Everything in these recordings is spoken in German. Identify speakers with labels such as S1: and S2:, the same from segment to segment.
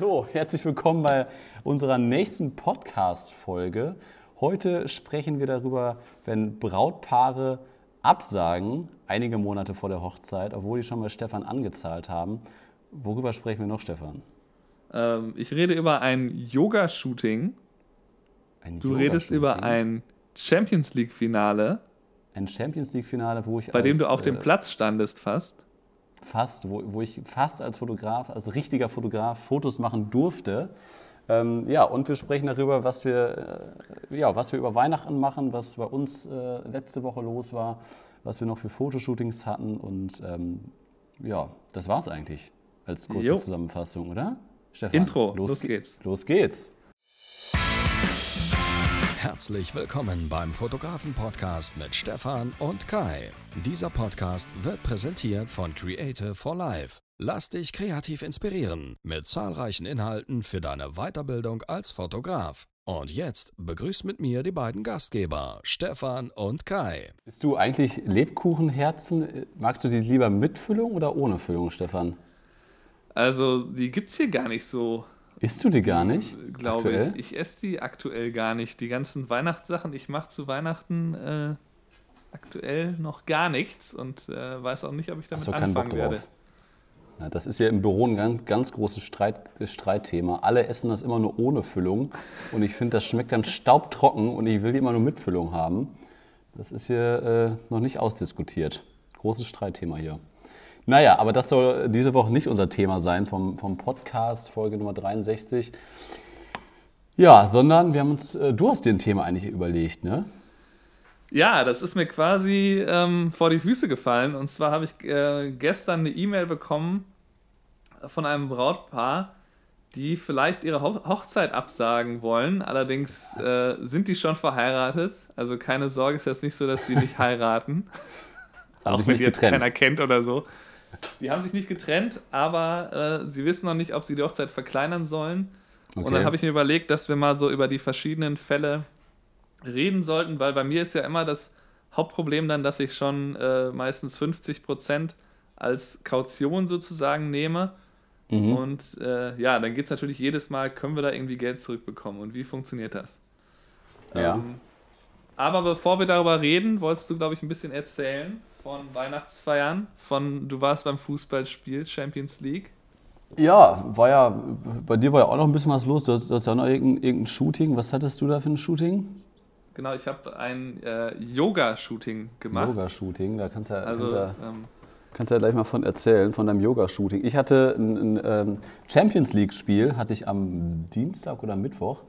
S1: So, herzlich willkommen bei unserer nächsten Podcast-Folge. Heute sprechen wir darüber, wenn Brautpaare absagen, einige Monate vor der Hochzeit, obwohl die schon mal Stefan angezahlt haben. Worüber sprechen wir noch, Stefan?
S2: Ähm, ich rede über ein Yoga-Shooting.
S1: Ein
S2: Du redest über ein Champions League-Finale,
S1: ein Champions League-Finale, wo ich
S2: bei dem
S1: als,
S2: du auf dem
S1: äh,
S2: Platz standest fast.
S1: Fast, wo, wo ich fast als Fotograf, als richtiger Fotograf Fotos machen durfte. Ähm, ja, und wir sprechen darüber, was wir, äh, ja, was wir über Weihnachten machen, was bei uns äh, letzte Woche los war, was wir noch für Fotoshootings hatten und ähm, ja, das war's eigentlich als kurze
S2: Jo.
S1: Zusammenfassung, oder? Stefan,
S2: Intro,
S1: los,
S2: los
S1: ge-
S2: geht's.
S1: Los geht's.
S3: Herzlich willkommen beim Fotografen-Podcast mit Stefan und Kai. Dieser Podcast wird präsentiert von Creative for Life. Lass dich kreativ inspirieren mit zahlreichen Inhalten für deine Weiterbildung als Fotograf. Und jetzt begrüßt mit mir die beiden Gastgeber, Stefan und Kai.
S1: Bist du eigentlich Lebkuchenherzen? Magst du die lieber mit Füllung oder ohne Füllung, Stefan?
S2: Also, die gibt's hier gar nicht so,
S1: Isst du die gar nicht?
S2: glaube
S1: aktuell?
S2: ich. Ich esse die aktuell gar nicht. Die ganzen Weihnachtssachen, ich mache zu Weihnachten äh, aktuell noch gar nichts und äh, weiß auch nicht, ob ich damit
S1: Hast du keinen Bock
S2: anfangen werde.
S1: drauf? Ja, das ist ja im Büro ein ganz, ganz großes Streit, Streitthema. Alle essen das immer nur ohne Füllung und ich finde, das schmeckt dann staubtrocken und ich will die immer nur mit Füllung haben. Das ist hier äh, noch nicht ausdiskutiert. Großes Streitthema hier. Naja, aber das soll diese Woche nicht unser Thema sein vom, vom Podcast, Folge Nummer 63. Ja, sondern wir haben uns, äh, du hast dir ein Thema eigentlich überlegt, ne?
S2: Ja, das ist mir quasi ähm, vor die Füße gefallen. Und zwar habe ich äh, gestern eine E-Mail bekommen von einem Brautpaar, die vielleicht ihre Ho Hochzeit absagen wollen. Allerdings äh, sind die schon verheiratet. Also keine Sorge, ist jetzt nicht so, dass sie nicht heiraten. Auch wenn die jetzt keiner kennt oder so. Die haben sich nicht getrennt, aber äh, sie wissen noch nicht, ob sie die Hochzeit verkleinern sollen. Und
S1: Okay.
S2: dann habe ich mir überlegt, dass wir mal so über die verschiedenen Fälle reden sollten, weil bei mir ist ja immer das Hauptproblem dann, dass ich schon äh, meistens 50% als Kaution sozusagen nehme.
S1: Mhm.
S2: Und äh, ja, dann geht es natürlich jedes Mal, können wir da irgendwie Geld zurückbekommen und wie funktioniert das?
S1: Ja.
S2: Ähm, aber bevor wir darüber reden, wolltest du, glaube ich, ein bisschen erzählen von Weihnachtsfeiern, von du warst beim Fußballspiel Champions League.
S1: Ja, war ja, bei dir war ja auch noch ein bisschen was los. Du hast, du hast ja auch noch irgendein, irgendein Shooting. Was hattest du da für ein Shooting?
S2: Genau, ich habe ein äh, Yoga-Shooting gemacht.
S1: Yoga-Shooting, da kannst du ja,
S2: Also,
S1: kannst ja,
S2: ähm,
S1: kannst ja gleich mal von erzählen, von deinem Yoga-Shooting. Ich hatte ein, ein ähm, Champions League-Spiel, hatte ich am Dienstag oder Mittwoch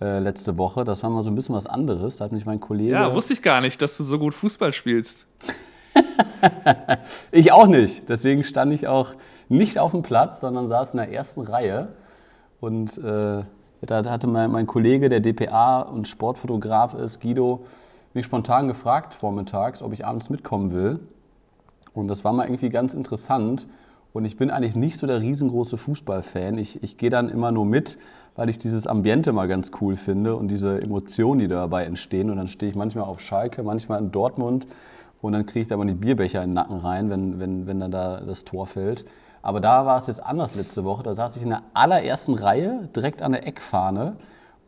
S1: äh, letzte Woche. Das war mal so ein bisschen was anderes. Da hat mich mein Kollege...
S2: ja, wusste ich gar nicht, dass du so gut Fußball spielst.
S1: Ich auch nicht. Deswegen stand ich auch nicht auf dem Platz, sondern saß in der ersten Reihe. Und äh, da hatte mein, mein Kollege, der DPA und Sportfotograf ist, Guido, mich spontan gefragt vormittags, ob ich abends mitkommen will. Und das war mal irgendwie ganz interessant. Und ich bin eigentlich nicht so der riesengroße Fußballfan. Ich, ich gehe dann immer nur mit, weil ich dieses Ambiente mal ganz cool finde und diese Emotionen, die dabei entstehen. Und dann stehe ich manchmal auf Schalke, manchmal in Dortmund. Und dann kriege ich da mal die Bierbecher in den Nacken rein, wenn, wenn, wenn dann da das Tor fällt. Aber da war es jetzt anders letzte Woche. Da saß ich in der allerersten Reihe, direkt an der Eckfahne.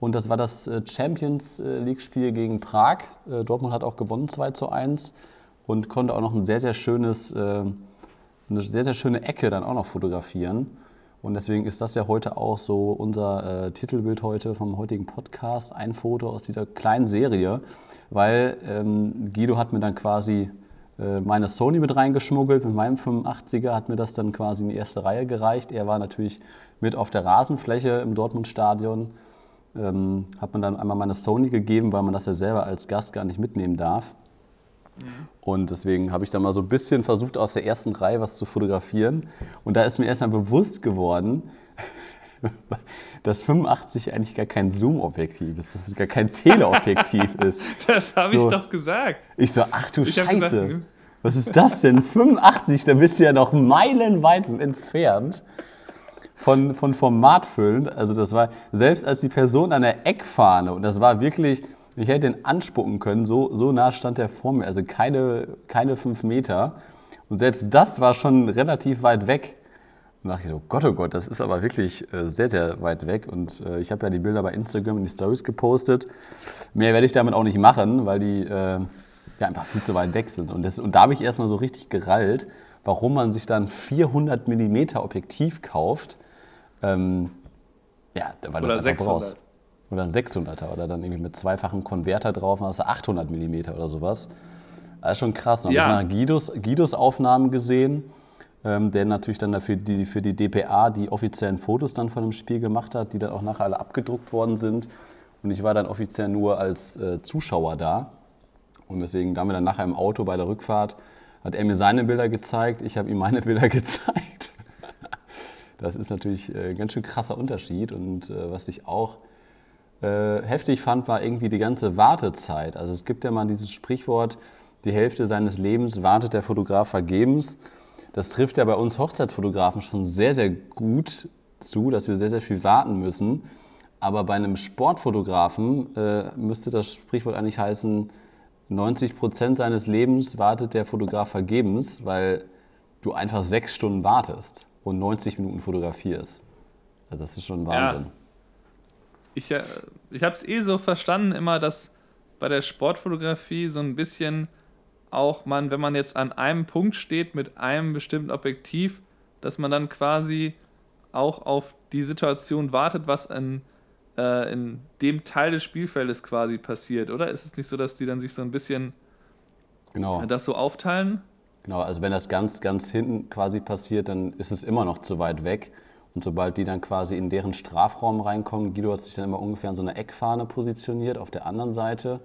S1: Und das war das äh, Champions äh, League-Spiel gegen Prag. Äh, Dortmund hat auch gewonnen 2 zu 1 und konnte auch noch ein sehr, sehr schönes, eine sehr, sehr schöne Ecke dann auch noch fotografieren. Und deswegen ist das ja heute auch so unser äh, Titelbild heute vom heutigen Podcast, ein Foto aus dieser kleinen Serie, weil ähm, Guido hat mir dann quasi äh, meine Sony mit reingeschmuggelt, mit meinem 85er hat mir das dann quasi in die erste Reihe gereicht. Er war natürlich mit auf der Rasenfläche im Dortmund-Stadion, ähm, hat mir dann einmal meine Sony gegeben, weil man das ja selber als Gast gar nicht mitnehmen darf. Und deswegen habe ich da mal so ein bisschen versucht, aus der ersten Reihe was zu fotografieren. Und da ist mir erstmal bewusst geworden, dass 85 eigentlich gar kein Zoom-Objektiv ist, dass es gar kein Teleobjektiv ist.
S2: Das habe
S1: So.
S2: ich doch gesagt.
S1: Ich so, ach du
S2: Ich
S1: Scheiße,
S2: gesagt, hm.
S1: was ist das denn? 85, da bist du ja noch meilenweit entfernt von, von formatfüllend. Also das war, selbst als die Person an der Eckfahne, und das war wirklich, ich hätte ihn anspucken können, so, so nah stand er vor mir, also keine, keine fünf Meter. Und selbst das war schon relativ weit weg. Und dachte ich so, Gott, oh Gott, das ist aber wirklich äh, sehr, sehr weit weg. Und äh, ich habe ja die Bilder bei Instagram in die Stories gepostet. Mehr werde ich damit auch nicht machen, weil die äh, ja einfach viel zu weit weg sind. Und, das, und da habe ich erstmal so richtig gerallt, warum man sich dann 400 mm Objektiv kauft. Ähm, ja, weil
S2: Oder
S1: das
S2: 600.
S1: einfach brauchst. Oder ein 600er oder dann irgendwie mit zweifachen Konverter drauf, dann hast du 800 mm oder sowas. Das ist schon krass. Und
S2: Ja.
S1: habe ich nach Guidos, Guidos Aufnahmen gesehen, ähm, der natürlich dann dafür die, für die DPA die offiziellen Fotos dann von dem Spiel gemacht hat, die dann auch nachher alle abgedruckt worden sind. Und ich war dann offiziell nur als äh, Zuschauer da. Und deswegen, da haben wir dann nachher im Auto bei der Rückfahrt, hat er mir seine Bilder gezeigt, ich habe ihm meine Bilder gezeigt. Das ist natürlich äh, ein ganz schön krasser Unterschied. Und äh, was ich auch äh, heftig fand, war irgendwie die ganze Wartezeit. Also es gibt ja mal dieses Sprichwort, die Hälfte seines Lebens wartet der Fotograf vergebens. Das trifft ja bei uns Hochzeitsfotografen schon sehr, sehr gut zu, dass wir sehr, sehr viel warten müssen. Aber bei einem Sportfotografen äh, müsste das Sprichwort eigentlich heißen, 90 Prozent seines Lebens wartet der Fotograf vergebens, weil du einfach sechs Stunden wartest und 90 Minuten fotografierst. Also das ist schon Wahnsinn.
S2: Ich, äh, ich habe es eh so verstanden immer, dass bei der Sportfotografie so ein bisschen auch man, wenn man jetzt an einem Punkt steht mit einem bestimmten Objektiv, dass man dann quasi auch auf die Situation wartet, was in, äh, in dem Teil des Spielfeldes quasi passiert, oder? Ist es nicht so, dass die dann sich so ein bisschen
S1: Genau.
S2: das so aufteilen?
S1: Genau, also wenn das ganz, ganz hinten quasi passiert, dann ist es immer noch zu weit weg. Und sobald die dann quasi in deren Strafraum reinkommen, Guido hat sich dann immer ungefähr an so einer Eckfahne positioniert auf der anderen Seite.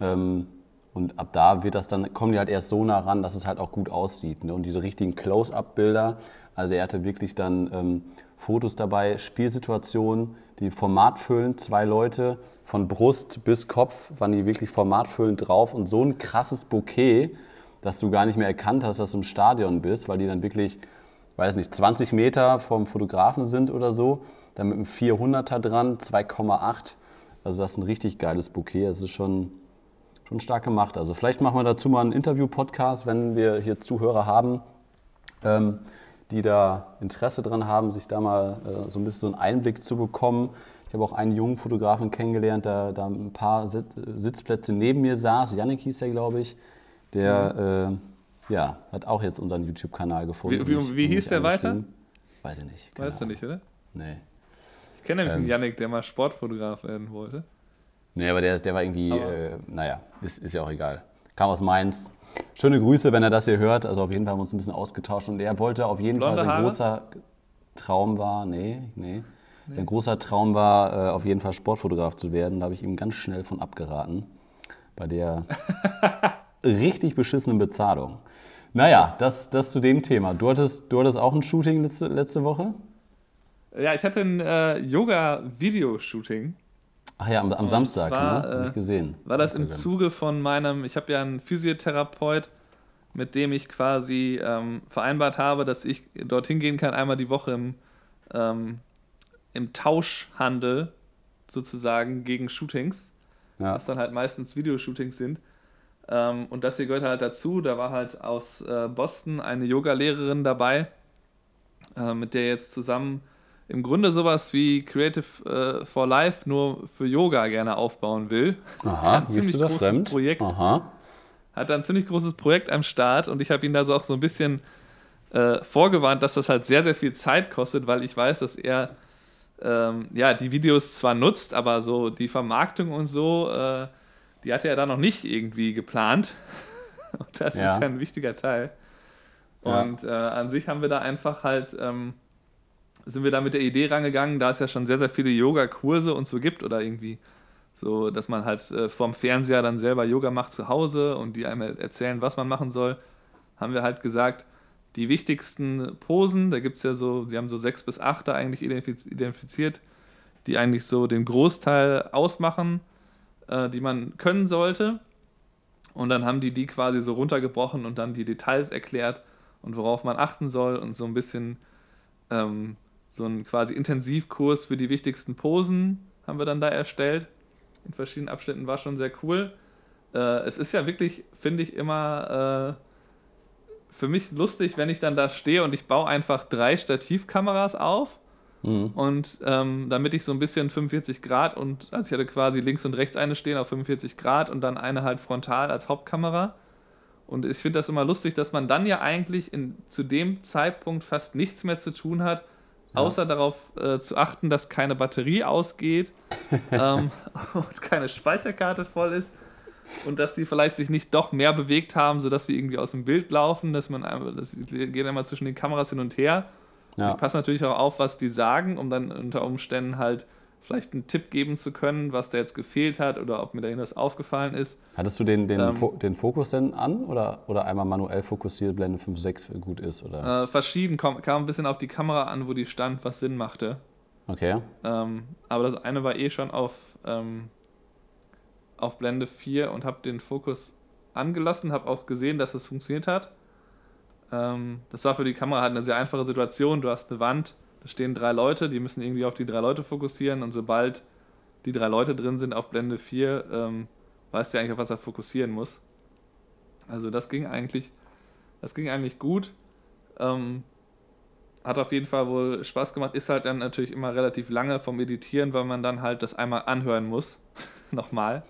S1: Ähm, und ab da wird das dann, kommen die halt erst so nah ran, dass es halt auch gut aussieht. Ne? Und diese richtigen Close-Up-Bilder, also er hatte wirklich dann ähm, Fotos dabei, Spielsituationen, die formatfüllend, zwei Leute von Brust bis Kopf waren die wirklich formatfüllend drauf und so ein krasses Bouquet, dass du gar nicht mehr erkannt hast, dass du im Stadion bist, weil die dann wirklich, weiß nicht, 20 Meter vom Fotografen sind oder so, dann mit einem 400er dran, 2,8. Also das ist ein richtig geiles Bouquet. Es ist schon, schon stark gemacht. Also vielleicht machen wir dazu mal einen Interview-Podcast, wenn wir hier Zuhörer haben, ähm, die da Interesse dran haben, sich da mal äh, so ein bisschen so einen Einblick zu bekommen. Ich habe auch einen jungen Fotografen kennengelernt, der da ein paar Sit Sitzplätze neben mir saß. Yannick hieß er, glaube ich. Der äh, ja, hat auch jetzt unseren YouTube-Kanal gefunden.
S2: Wie- wie- wie hieß der weiter?
S1: Weiß ich nicht. keine
S2: Weißt du nicht, oder?
S1: Nee.
S2: Ich kenne nämlich
S1: Ähm.
S2: einen Yannick, der mal Sportfotograf werden wollte.
S1: Nee, aber der, der war irgendwie, äh, naja, ist, ist ja auch egal. Kam aus Mainz. Schöne Grüße, wenn er das hier hört. Also auf jeden Fall haben wir uns ein bisschen ausgetauscht und er wollte auf jeden
S2: Blonde
S1: Fall, sein
S2: Haare?
S1: großer Traum war, nee, nee, sein großer Traum war, äh, auf jeden Fall Sportfotograf zu werden. Da habe ich ihm ganz schnell von abgeraten. Bei der richtig beschissenen Bezahlung. Naja, das, das zu dem Thema. Du hattest, du hattest auch ein Shooting letzte, letzte Woche?
S2: Ja, ich hatte ein äh, Yoga-Videoshooting.
S1: Ach ja, am, am Samstag,
S2: zwar,
S1: ne? Hab
S2: äh,
S1: ich gesehen.
S2: War das im. Zuge von meinem, ich habe ja einen Physiotherapeut, mit dem ich quasi ähm, vereinbart habe, dass ich dorthin gehen kann, einmal die Woche im, ähm, im Tauschhandel sozusagen gegen Shootings,
S1: Ja.
S2: was dann halt meistens Videoshootings sind. Ähm, und das hier gehört halt dazu. Da war halt aus äh, Boston eine Yoga-Lehrerin dabei, äh, mit der jetzt zusammen im Grunde sowas wie Creative äh, for Life nur für Yoga gerne aufbauen will.
S1: Aha,
S2: ein ziemlich großes
S1: fremd?
S2: Projekt.
S1: Aha.
S2: Hat da ein ziemlich großes Projekt am Start und ich habe ihn da so auch so ein bisschen äh, vorgewarnt, dass das halt sehr, sehr viel Zeit kostet, weil ich weiß, dass er ähm, ja, die Videos zwar nutzt, aber so die Vermarktung und so, äh, die hatte er da noch nicht irgendwie geplant. Und das
S1: Ja.
S2: ist ja ein wichtiger Teil. Und äh, an sich haben wir da einfach halt, ähm, sind wir da mit der Idee rangegangen, da es ja schon sehr, sehr viele Yoga-Kurse und so gibt oder irgendwie so, dass man halt äh, vorm Fernseher dann selber Yoga macht zu Hause und die einem erzählen, was man machen soll, haben wir halt gesagt, die wichtigsten Posen, da gibt es ja so, die haben so sechs bis acht da eigentlich identifiz identifiziert, die eigentlich so den Großteil ausmachen, äh, die man können sollte. Und dann haben die die quasi so runtergebrochen und dann die Details erklärt und worauf man achten soll und so ein bisschen ähm, so einen quasi Intensivkurs für die wichtigsten Posen haben wir dann da erstellt. In verschiedenen Abschnitten war schon sehr cool. Äh, es ist ja wirklich, finde ich, immer äh, für mich lustig, wenn ich dann da stehe und ich baue einfach drei Stativkameras auf.
S1: Mhm.
S2: Und ähm, damit ich so ein bisschen 45 Grad und also ich hatte quasi links und rechts eine stehen auf 45 Grad und dann eine halt frontal als Hauptkamera. Und ich finde das immer lustig, dass man dann ja eigentlich in, zu dem Zeitpunkt fast nichts mehr zu tun hat, außer darauf äh, zu achten, dass keine Batterie ausgeht ähm, und keine Speicherkarte voll ist und dass die vielleicht sich nicht doch mehr bewegt haben, sodass sie irgendwie aus dem Bild laufen, dass man einfach, das geht einmal zwischen den Kameras hin und her.
S1: Ja.
S2: Ich passe natürlich auch auf, was die sagen, um dann unter Umständen halt vielleicht einen Tipp geben zu können, was da jetzt gefehlt hat oder ob mir da irgendwas aufgefallen ist.
S1: Hattest du den, den,
S2: Ähm.
S1: Fo den Fokus denn an oder, oder einmal manuell fokussiert, Blende 5.6 gut ist? Oder?
S2: Äh, verschieden kam, kam ein bisschen auf die Kamera an, wo die stand, was Sinn machte.
S1: Okay.
S2: Ähm, aber das eine war eh schon auf, ähm, auf Blende 4 und habe den Fokus angelassen, habe auch gesehen, dass es funktioniert hat. Ähm, das war für die Kamera halt eine sehr einfache Situation. Du hast eine Wand, da stehen drei Leute, die müssen irgendwie auf die drei Leute fokussieren und sobald die drei Leute drin sind auf Blende 4, ähm, weißt du eigentlich, auf was er fokussieren muss. Also das ging eigentlich, das ging eigentlich gut. Ähm, hat auf jeden Fall wohl Spaß gemacht. Ist halt dann natürlich immer relativ lange vom Editieren, weil man dann halt das einmal anhören muss. Nochmal.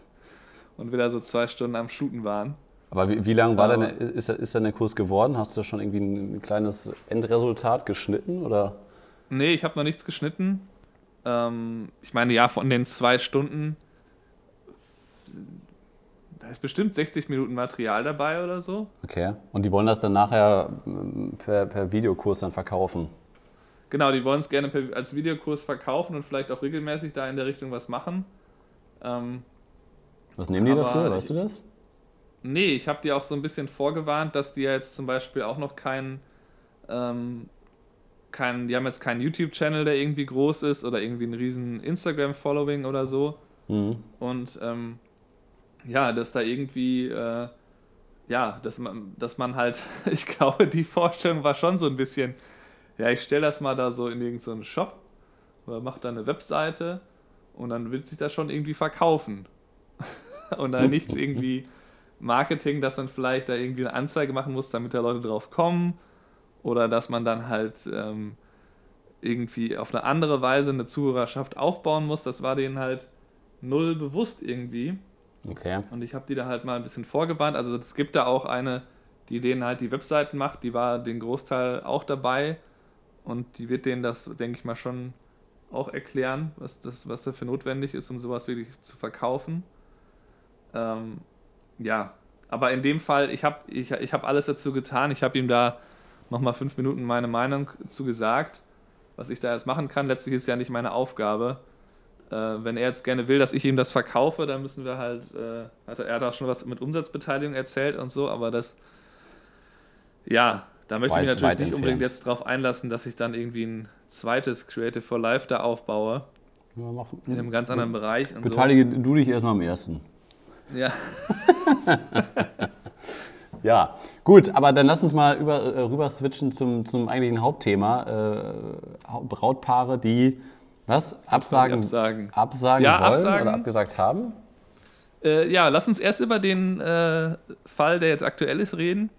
S2: Und wieder so zwei Stunden am Shooten waren.
S1: Aber wie, wie lang war
S2: Aber-
S1: denn, ist, ist denn der Kurs geworden? Hast du da schon irgendwie ein kleines Endresultat geschnitten? Oder?
S2: Nee, ich habe noch nichts geschnitten. Ähm, ich meine, ja, von den zwei Stunden, da ist bestimmt 60 Minuten Material dabei oder so.
S1: Okay. Und die wollen das dann nachher ähm, per, per Videokurs dann verkaufen?
S2: Genau, die wollen es gerne per, als Videokurs verkaufen und vielleicht auch regelmäßig da in der Richtung was machen. Ähm,
S1: Was nehmen die dafür? Weißt du das?
S2: Nee, ich habe dir auch so ein bisschen vorgewarnt, dass die ja jetzt zum Beispiel auch noch keinen, ähm, kein, die haben jetzt keinen YouTube-Channel, der irgendwie groß ist oder irgendwie einen riesen Instagram-Following oder so.
S1: Mhm.
S2: Und ähm, ja, dass da irgendwie, äh, ja, dass man, dass man halt, ich glaube, die Vorstellung war schon so ein bisschen, ja, ich stelle das mal da so in irgendeinen so Shop oder mache da eine Webseite und dann wird sich das schon irgendwie verkaufen. und dann nichts irgendwie Marketing, dass man vielleicht da irgendwie eine Anzeige machen muss, damit da Leute drauf kommen oder dass man dann halt ähm, irgendwie auf eine andere Weise eine Zuhörerschaft aufbauen muss. Das war denen halt null bewusst irgendwie.
S1: Okay.
S2: Und ich habe die da halt mal ein bisschen vorgewarnt. Also es gibt da auch eine, die denen halt die Webseiten macht, die war den Großteil auch dabei. Und die wird denen das, denke ich mal, schon auch erklären, was, das, was dafür notwendig ist, um sowas wirklich zu verkaufen. Ähm, ja, aber in dem Fall, ich habe ich, ich hab alles dazu getan. Ich habe ihm da nochmal fünf Minuten meine Meinung zu gesagt, was ich da jetzt machen kann. Letztlich ist ja nicht meine Aufgabe. Äh, wenn er jetzt gerne will, dass ich ihm das verkaufe, dann müssen wir halt, äh, hat er, er hat auch schon was mit Umsatzbeteiligung erzählt und so, aber das, ja, da möchte ich mich
S1: Weit-
S2: natürlich
S1: weit
S2: nicht unbedingt
S1: entfernt.
S2: jetzt drauf einlassen, dass ich dann irgendwie ein zweites Creative for Life da aufbaue,
S1: Ja, mach,
S2: in einem ganz anderen Bereich und
S1: Beteilige du dich erstmal am ersten.
S2: so. Ja,
S1: Ja, gut, aber dann lass uns mal über, äh, rüber switchen zum, zum eigentlichen Hauptthema. Äh, Brautpaare, die was? Absagen,
S2: absagen.
S1: absagen
S2: Ja,
S1: wollen
S2: absagen.
S1: oder abgesagt haben?
S2: Äh, ja, lass uns erst über den äh, Fall, der jetzt aktuell ist, reden.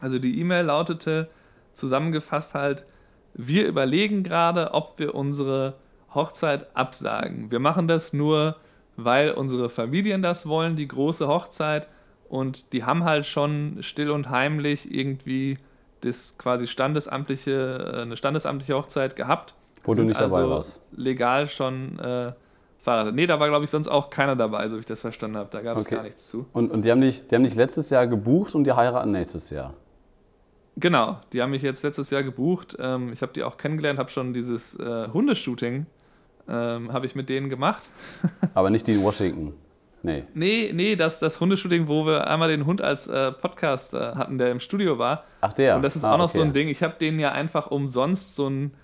S2: Also die E-Mail lautete zusammengefasst halt, wir überlegen gerade, ob wir unsere Hochzeit absagen. Wir machen das nur, weil unsere Familien das wollen, die große Hochzeit. Und die haben halt schon still und heimlich irgendwie das quasi standesamtliche, äh, eine standesamtliche Hochzeit gehabt.
S1: Wo du nicht dabei
S2: also
S1: warst.
S2: legal schon äh, verheiratet. Nee, da war, glaube ich, sonst auch keiner dabei, so wie ich das verstanden habe. Da gab es
S1: Okay.
S2: gar nichts zu.
S1: Und, und die, haben dich, die haben dich letztes Jahr gebucht und die heiraten nächstes Jahr.
S2: Genau, die haben mich jetzt letztes Jahr gebucht. Ähm, ich habe die auch kennengelernt, habe schon dieses äh, Hundeshooting ähm, habe ich mit denen gemacht.
S1: Aber nicht die in Washington. Nee.
S2: Nee, nee, das, das Hundeshooting, wo wir einmal den Hund als äh, Podcast äh, hatten, der im Studio war.
S1: Ach der.
S2: Und das ist
S1: Ah,
S2: auch noch
S1: okay.
S2: so ein Ding. Ich habe denen ja einfach umsonst so ein,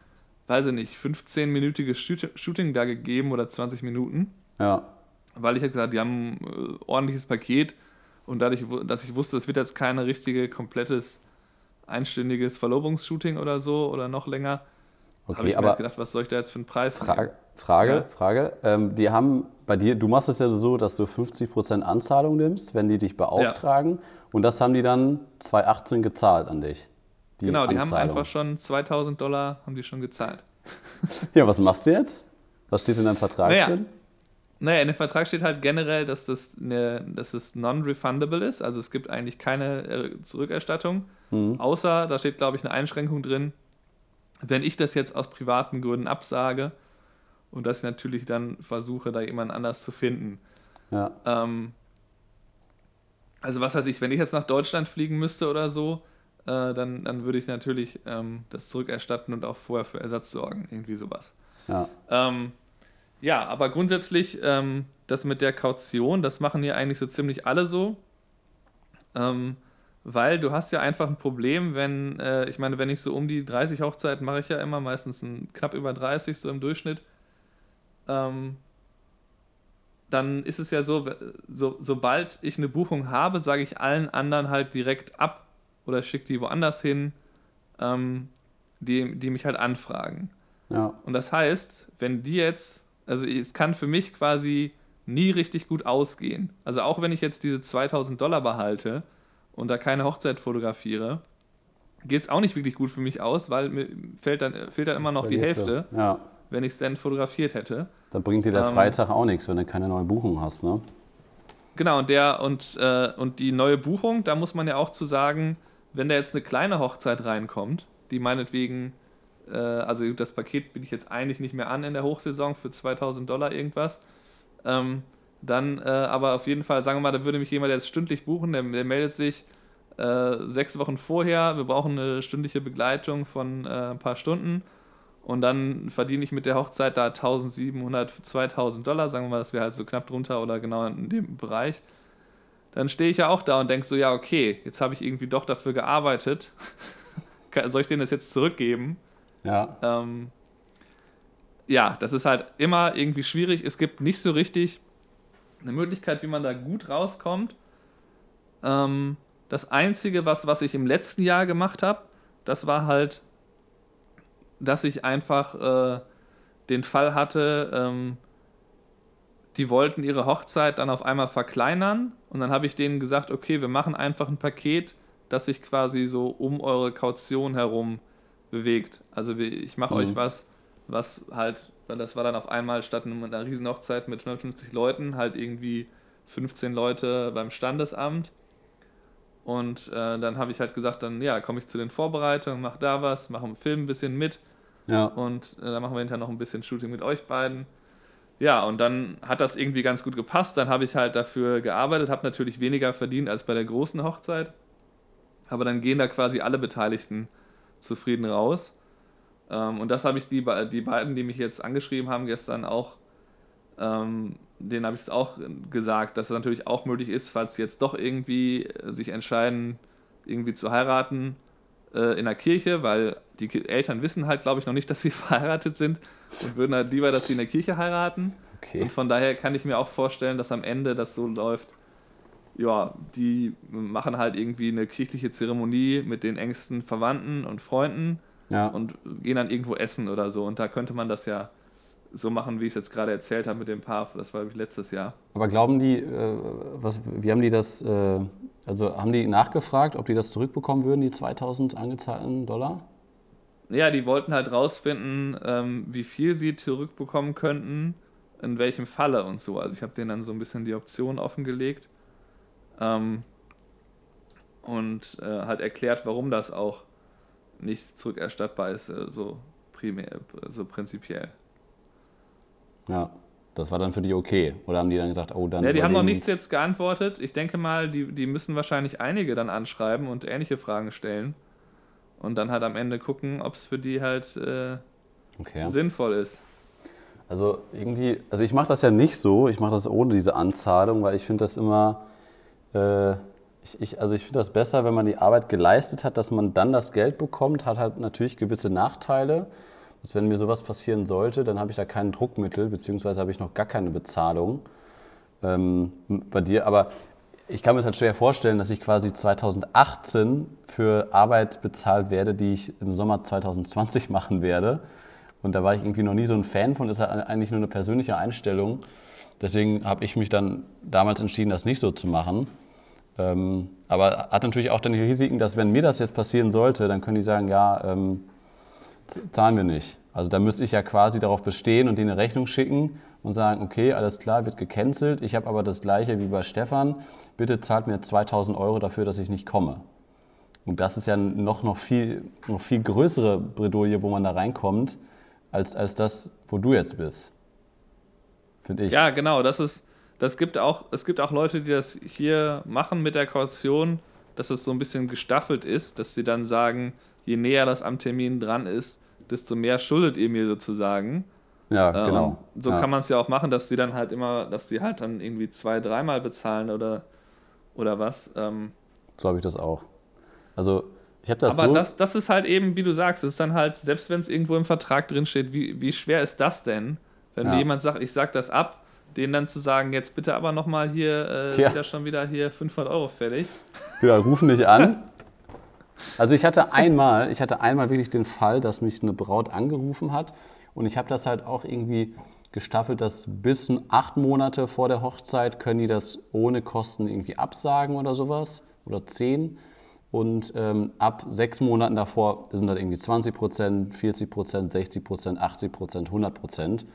S2: weiß ich nicht, 15-minütiges Shoot- Shooting da gegeben oder 20 Minuten.
S1: Ja.
S2: weil ich ja gesagt, die haben ein äh, ordentliches Paket und dadurch, dass ich wusste, es wird jetzt keine richtige, komplettes, einstündiges Verlobungsshooting oder so oder noch länger,
S1: Okay,
S2: habe ich mir
S1: aber
S2: halt gedacht, was soll ich da jetzt für einen Preis
S1: Frage? Frage,
S2: Ja.
S1: Frage. Ähm, die haben bei dir, du machst es ja so, dass du 50% Anzahlung nimmst, wenn die dich beauftragen. Und das haben die dann 2018 gezahlt an dich.
S2: Genau, die haben
S1: Anzahlung.
S2: einfach schon 2000 Dollar haben die schon gezahlt.
S1: Ja, was machst du jetzt? Was steht in deinem Vertrag
S2: Naja.
S1: drin?
S2: Naja, in dem Vertrag steht halt generell, dass das, eine, dass das non-refundable ist. Also es gibt eigentlich keine äh, Zurückerstattung.
S1: Mhm.
S2: Außer, da steht, glaube ich, eine Einschränkung drin, wenn ich das jetzt aus privaten Gründen absage und dass ich natürlich dann versuche, da jemand anders zu finden.
S1: Ja,
S2: Ähm, also was weiß ich, wenn ich jetzt nach Deutschland fliegen müsste oder so, äh, dann, dann würde ich natürlich ähm, das zurückerstatten und auch vorher für Ersatz sorgen, irgendwie sowas.
S1: ja,
S2: Ähm, ja, aber grundsätzlich, ähm, das mit der Kaution, das machen hier eigentlich so ziemlich alle so. Ähm, weil du hast ja einfach ein Problem, wenn, äh, ich meine, wenn ich so um die 30 Hochzeiten mache ich ja immer, meistens ein, knapp über 30 so im Durchschnitt, ähm, dann ist es ja so, so, sobald ich eine Buchung habe, sage ich allen anderen halt direkt ab oder schicke die woanders hin, ähm, die, die mich halt anfragen.
S1: ja,
S2: Und das heißt, wenn die jetzt, also es kann für mich quasi nie richtig gut ausgehen. Also auch wenn ich jetzt diese 2000 Dollar behalte und da keine Hochzeit fotografiere, geht es auch nicht wirklich gut für mich aus, weil mir fehlt dann, fehlt dann immer noch die. Hälfte,
S1: Ja,
S2: wenn ich es dann fotografiert hätte.
S1: dann bringt dir der
S2: Ähm,
S1: Freitag auch nichts, wenn du keine neue Buchung hast, ne?
S2: Genau, und der und, äh, und die neue Buchung, da muss man ja auch zu sagen, wenn da jetzt eine kleine Hochzeit reinkommt, die meinetwegen, äh, also das Paket biete ich jetzt eigentlich nicht mehr an in der Hochsaison für 2000 Dollar irgendwas, ähm, dann äh, aber auf jeden Fall, sagen wir mal, da würde mich jemand jetzt stündlich buchen, der, der meldet sich äh, sechs Wochen vorher, wir brauchen eine stündliche Begleitung von äh, ein paar Stunden und dann verdiene ich mit der Hochzeit da 1700, 2000 Dollar, sagen wir mal, das wäre halt so knapp drunter oder genau in dem Bereich. Dann stehe ich ja auch da und denke so, ja, okay, jetzt habe ich irgendwie doch dafür gearbeitet. Soll ich denen das jetzt zurückgeben?
S1: Ja,
S2: Ähm, ja, das ist halt immer irgendwie schwierig. Es gibt nicht so richtig eine Möglichkeit, wie man da gut rauskommt. Ähm, das Einzige, was, was ich im letzten Jahr gemacht habe, das war halt, dass ich einfach äh, den Fall hatte, ähm, die wollten ihre Hochzeit dann auf einmal verkleinern und dann habe ich denen gesagt, okay, wir machen einfach ein Paket, das sich quasi so um eure Kaution herum bewegt. Also ich mache
S1: Mhm.
S2: euch was, was halt, weil das war dann auf einmal statt einer riesen Hochzeit mit 150 Leuten halt irgendwie 15 Leute beim Standesamt. Und äh, dann habe ich halt gesagt, dann ja, komme ich zu den Vorbereitungen, mache da was, mache im Film ein bisschen mit
S1: ja,
S2: und äh, dann machen wir hinterher noch ein bisschen Shooting mit euch beiden. Ja, und dann hat das irgendwie ganz gut gepasst. Dann habe ich halt dafür gearbeitet, habe natürlich weniger verdient als bei der großen Hochzeit. Aber dann gehen da quasi alle Beteiligten zufrieden raus. Ähm, und das habe ich die, die beiden, die mich jetzt angeschrieben haben gestern auch, ähm, denen habe ich es auch gesagt, dass es natürlich auch möglich ist, falls sie jetzt doch irgendwie äh, sich entscheiden, irgendwie zu heiraten äh, in der Kirche, weil die Eltern wissen halt, glaube ich, noch nicht, dass sie verheiratet sind und würden halt lieber, dass sie in der Kirche heiraten.
S1: okay.
S2: Und von daher kann ich mir auch vorstellen, dass am Ende das so läuft. Ja, die machen halt irgendwie eine kirchliche Zeremonie mit den engsten Verwandten und Freunden
S1: Ja,
S2: und gehen dann irgendwo essen oder so. Und da könnte man das ja so machen, wie ich es jetzt gerade erzählt habe mit dem Paar. Das war letztes Jahr.
S1: aber glauben die, äh, was, wie haben die das, äh, also haben die nachgefragt, ob die das zurückbekommen würden, die 2000 angezahlten Dollar?
S2: Ja, die wollten halt rausfinden, ähm, wie viel sie zurückbekommen könnten, in welchem Falle und so. Also ich habe denen dann so ein bisschen die Option offengelegt ähm, und äh, halt erklärt, warum das auch nicht zurückerstattbar ist, äh, so primär, so prinzipiell.
S1: Ja, das war dann für die okay. Oder haben die dann gesagt, oh, dann.
S2: Ja, die haben noch nichts jetzt geantwortet. Ich denke mal, die, die müssen wahrscheinlich einige dann anschreiben und ähnliche Fragen stellen. Und dann halt am Ende gucken, ob es für die halt äh,
S1: Okay.
S2: sinnvoll ist.
S1: Also irgendwie, also ich mache das ja nicht so, ich mache das ohne diese Anzahlung, weil ich finde das immer, äh, ich, ich, also ich finde das besser, wenn man die Arbeit geleistet hat, dass man dann das Geld bekommt, hat halt natürlich gewisse Nachteile. Dass wenn mir sowas passieren sollte, dann habe ich da kein Druckmittel, beziehungsweise habe ich noch gar keine Bezahlung ähm, bei dir. Aber ich kann mir das halt schwer vorstellen, dass ich quasi 2018 für Arbeit bezahlt werde, die ich im Sommer 2020 machen werde. Und da war ich irgendwie noch nie so ein Fan von, ist halt eigentlich nur eine persönliche Einstellung. Deswegen habe ich mich dann damals entschieden, das nicht so zu machen. Ähm, aber hat natürlich auch dann die Risiken, dass wenn mir das jetzt passieren sollte, dann können die sagen, ja, ähm, zahlen wir nicht. Also da müsste ich ja quasi darauf bestehen und denen eine Rechnung schicken und sagen, okay, alles klar, wird gecancelt. Ich habe aber das gleiche wie bei Stefan. Bitte zahlt mir 2000 Euro dafür, dass ich nicht komme. Und das ist ja noch, noch, viel, noch viel größere Bredouille, wo man da reinkommt, als, als das, wo du jetzt bist.
S2: Finde ich. Ja, genau. Das ist, das gibt auch, es gibt auch Leute, die das hier machen mit der Kaution, dass es so ein bisschen gestaffelt ist, dass sie dann sagen, je näher das am Termin dran ist, desto mehr schuldet ihr mir sozusagen.
S1: Ja, ähm, genau.
S2: So
S1: ja.
S2: kann man es ja auch machen, dass die dann halt immer, dass die halt dann irgendwie zwei, dreimal bezahlen oder, oder was. Ähm,
S1: so habe ich das auch. Also ich habe das
S2: Aber
S1: so
S2: das, das ist halt eben, wie du sagst, das ist dann halt, selbst wenn es irgendwo im Vertrag drin steht, wie, wie schwer ist das denn, wenn ja. jemand sagt, ich sag das ab, denen dann zu sagen, jetzt bitte aber nochmal hier, äh, ja. schon wieder hier 500 Euro fällig.
S1: Ja, rufen dich an. Also ich hatte einmal, ich hatte einmal wirklich den Fall, dass mich eine Braut angerufen hat und ich habe das halt auch irgendwie gestaffelt, dass bis acht Monate vor der Hochzeit können die das ohne Kosten irgendwie absagen oder sowas oder zehn. Und ähm, ab sechs Monaten davor sind das irgendwie 20 Prozent, 40 Prozent, 60 Prozent, 80 Prozent, 100 Prozent.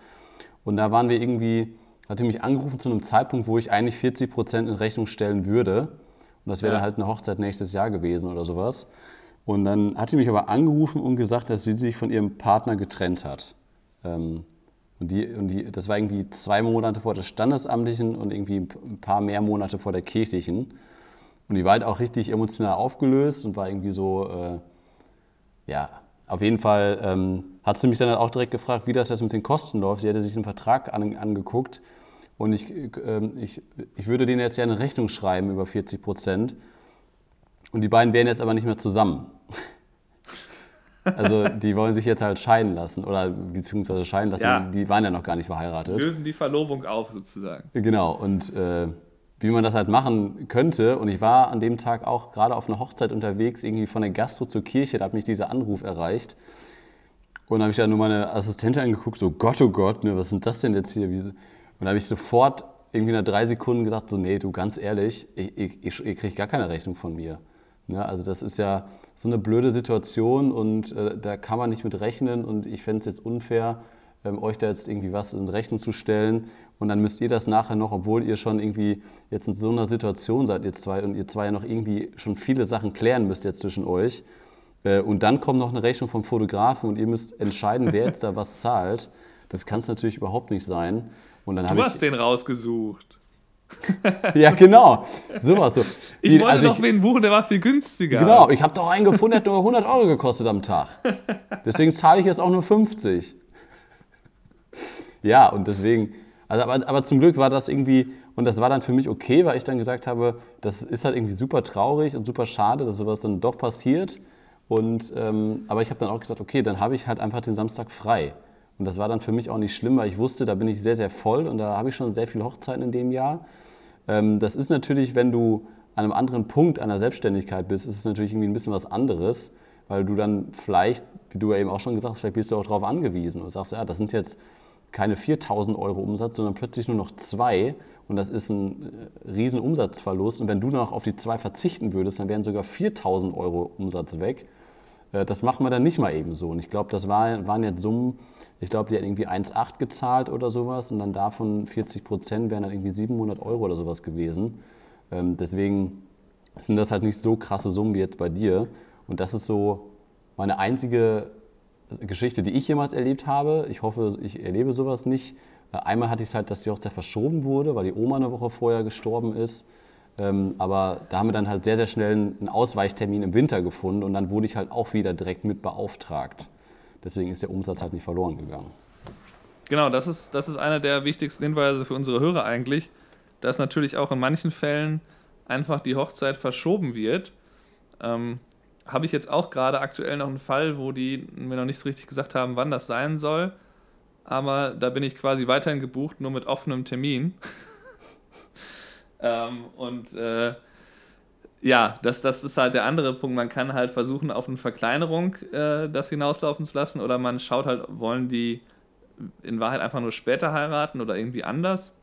S1: Und da waren wir irgendwie, hat die mich angerufen zu einem Zeitpunkt, wo ich eigentlich 40 Prozent in Rechnung stellen würde. Und das wäre ja. dann halt eine Hochzeit nächstes Jahr gewesen oder sowas. Und dann hat sie mich aber angerufen und gesagt, dass sie sich von ihrem Partner getrennt hat. Ähm, und, die, und die, das war irgendwie zwei Monate vor der Standesamtlichen und irgendwie ein paar mehr Monate vor der kirchlichen. Und die war halt auch richtig emotional aufgelöst und war irgendwie so, äh, ja, auf jeden Fall ähm, hat sie mich dann auch direkt gefragt, wie das jetzt mit den Kosten läuft. Sie hätte sich den Vertrag an, angeguckt und ich, äh, ich, ich würde denen jetzt ja eine Rechnung schreiben über 40 Prozent. Und die beiden wären jetzt aber nicht mehr zusammen. Also die wollen sich jetzt halt scheiden lassen oder beziehungsweise scheiden lassen. Ja. Die waren ja noch gar nicht verheiratet.
S2: Lösen die Verlobung auf sozusagen.
S1: Genau. Und äh, wie man das halt machen könnte. Und ich war an dem Tag auch gerade auf einer Hochzeit unterwegs, irgendwie von der Gastro zur Kirche, da hat mich dieser Anruf erreicht. Und da habe ich dann nur meine Assistentin angeguckt, so Gott, oh Gott, ne, was sind das denn jetzt hier? Und da habe ich sofort irgendwie nach drei Sekunden gesagt, so nee, du ganz ehrlich, ich, ich, ich, ich kriege gar keine Rechnung von mir. Ne, also das ist ja so eine blöde Situation und äh, da kann man nicht mit rechnen und ich fände es jetzt unfair, ähm, euch da jetzt irgendwie was in Rechnung zu stellen und dann müsst ihr das nachher noch, obwohl ihr schon irgendwie jetzt in so einer Situation seid, ihr zwei, und ihr zwei ja noch irgendwie schon viele Sachen klären müsst jetzt zwischen euch. Äh, und dann kommt noch eine Rechnung vom Fotografen und ihr müsst entscheiden, wer jetzt da was zahlt. Das kann es natürlich überhaupt nicht sein. Und dann
S2: du hast ich, den rausgesucht.
S1: ja, genau. Sowas so.
S2: Ich wollte also doch wen buchen, der war viel günstiger.
S1: Genau, ich habe doch einen gefunden, der hat nur 100 Euro gekostet am Tag. Deswegen zahle ich jetzt auch nur 50. Ja, und deswegen, also, aber, aber zum Glück war das irgendwie, und das war dann für mich okay, weil ich dann gesagt habe, das ist halt irgendwie super traurig und super schade, dass sowas dann doch passiert. Und, ähm, aber ich habe dann auch gesagt, okay, dann habe ich halt einfach den Samstag frei. Und das war dann für mich auch nicht schlimm, weil ich wusste, da bin ich sehr, sehr voll und da habe ich schon sehr viele Hochzeiten in dem Jahr. Ähm, das ist natürlich, wenn du an einem anderen Punkt einer Selbstständigkeit bist, ist es natürlich irgendwie ein bisschen was anderes, weil du dann vielleicht, wie du ja eben auch schon gesagt hast, vielleicht bist du auch darauf angewiesen und sagst, ja, das sind jetzt keine 4000 Euro Umsatz, sondern plötzlich nur noch zwei. Und das ist ein äh, riesen Umsatzverlust. Und wenn du noch auf die zwei verzichten würdest, dann wären sogar 4000 Euro Umsatz weg. Äh, das machen wir dann nicht mal eben so. Und ich glaube, das war, waren jetzt Summen, ich glaube, die hat irgendwie 1,8 gezahlt oder sowas. Und dann davon 40 Prozent wären dann irgendwie 700 Euro oder sowas gewesen. Ähm, deswegen sind das halt nicht so krasse Summen wie jetzt bei dir. Und das ist so meine einzige Geschichte, die ich jemals erlebt habe. Ich hoffe, ich erlebe sowas nicht. Äh, einmal hatte ich es halt, dass die Hochzeit verschoben wurde, weil die Oma eine Woche vorher gestorben ist. Ähm, aber da haben wir dann halt sehr, sehr schnell einen Ausweichtermin im Winter gefunden und dann wurde ich halt auch wieder direkt mit beauftragt. Deswegen ist der Umsatz halt nicht verloren gegangen.
S2: Genau, das ist, das ist einer der wichtigsten Hinweise für unsere Hörer eigentlich, dass natürlich auch in manchen Fällen einfach die Hochzeit verschoben wird. Ähm, habe ich jetzt auch gerade aktuell noch einen Fall, wo die mir noch nicht so richtig gesagt haben, wann das sein soll. Aber da bin ich quasi weiterhin gebucht, nur mit offenem Termin. ähm, und äh, Ja, das, das ist halt der andere Punkt. Man kann halt versuchen, auf eine Verkleinerung äh, das hinauslaufen zu lassen oder man schaut halt, wollen die in Wahrheit einfach nur später heiraten oder irgendwie anders.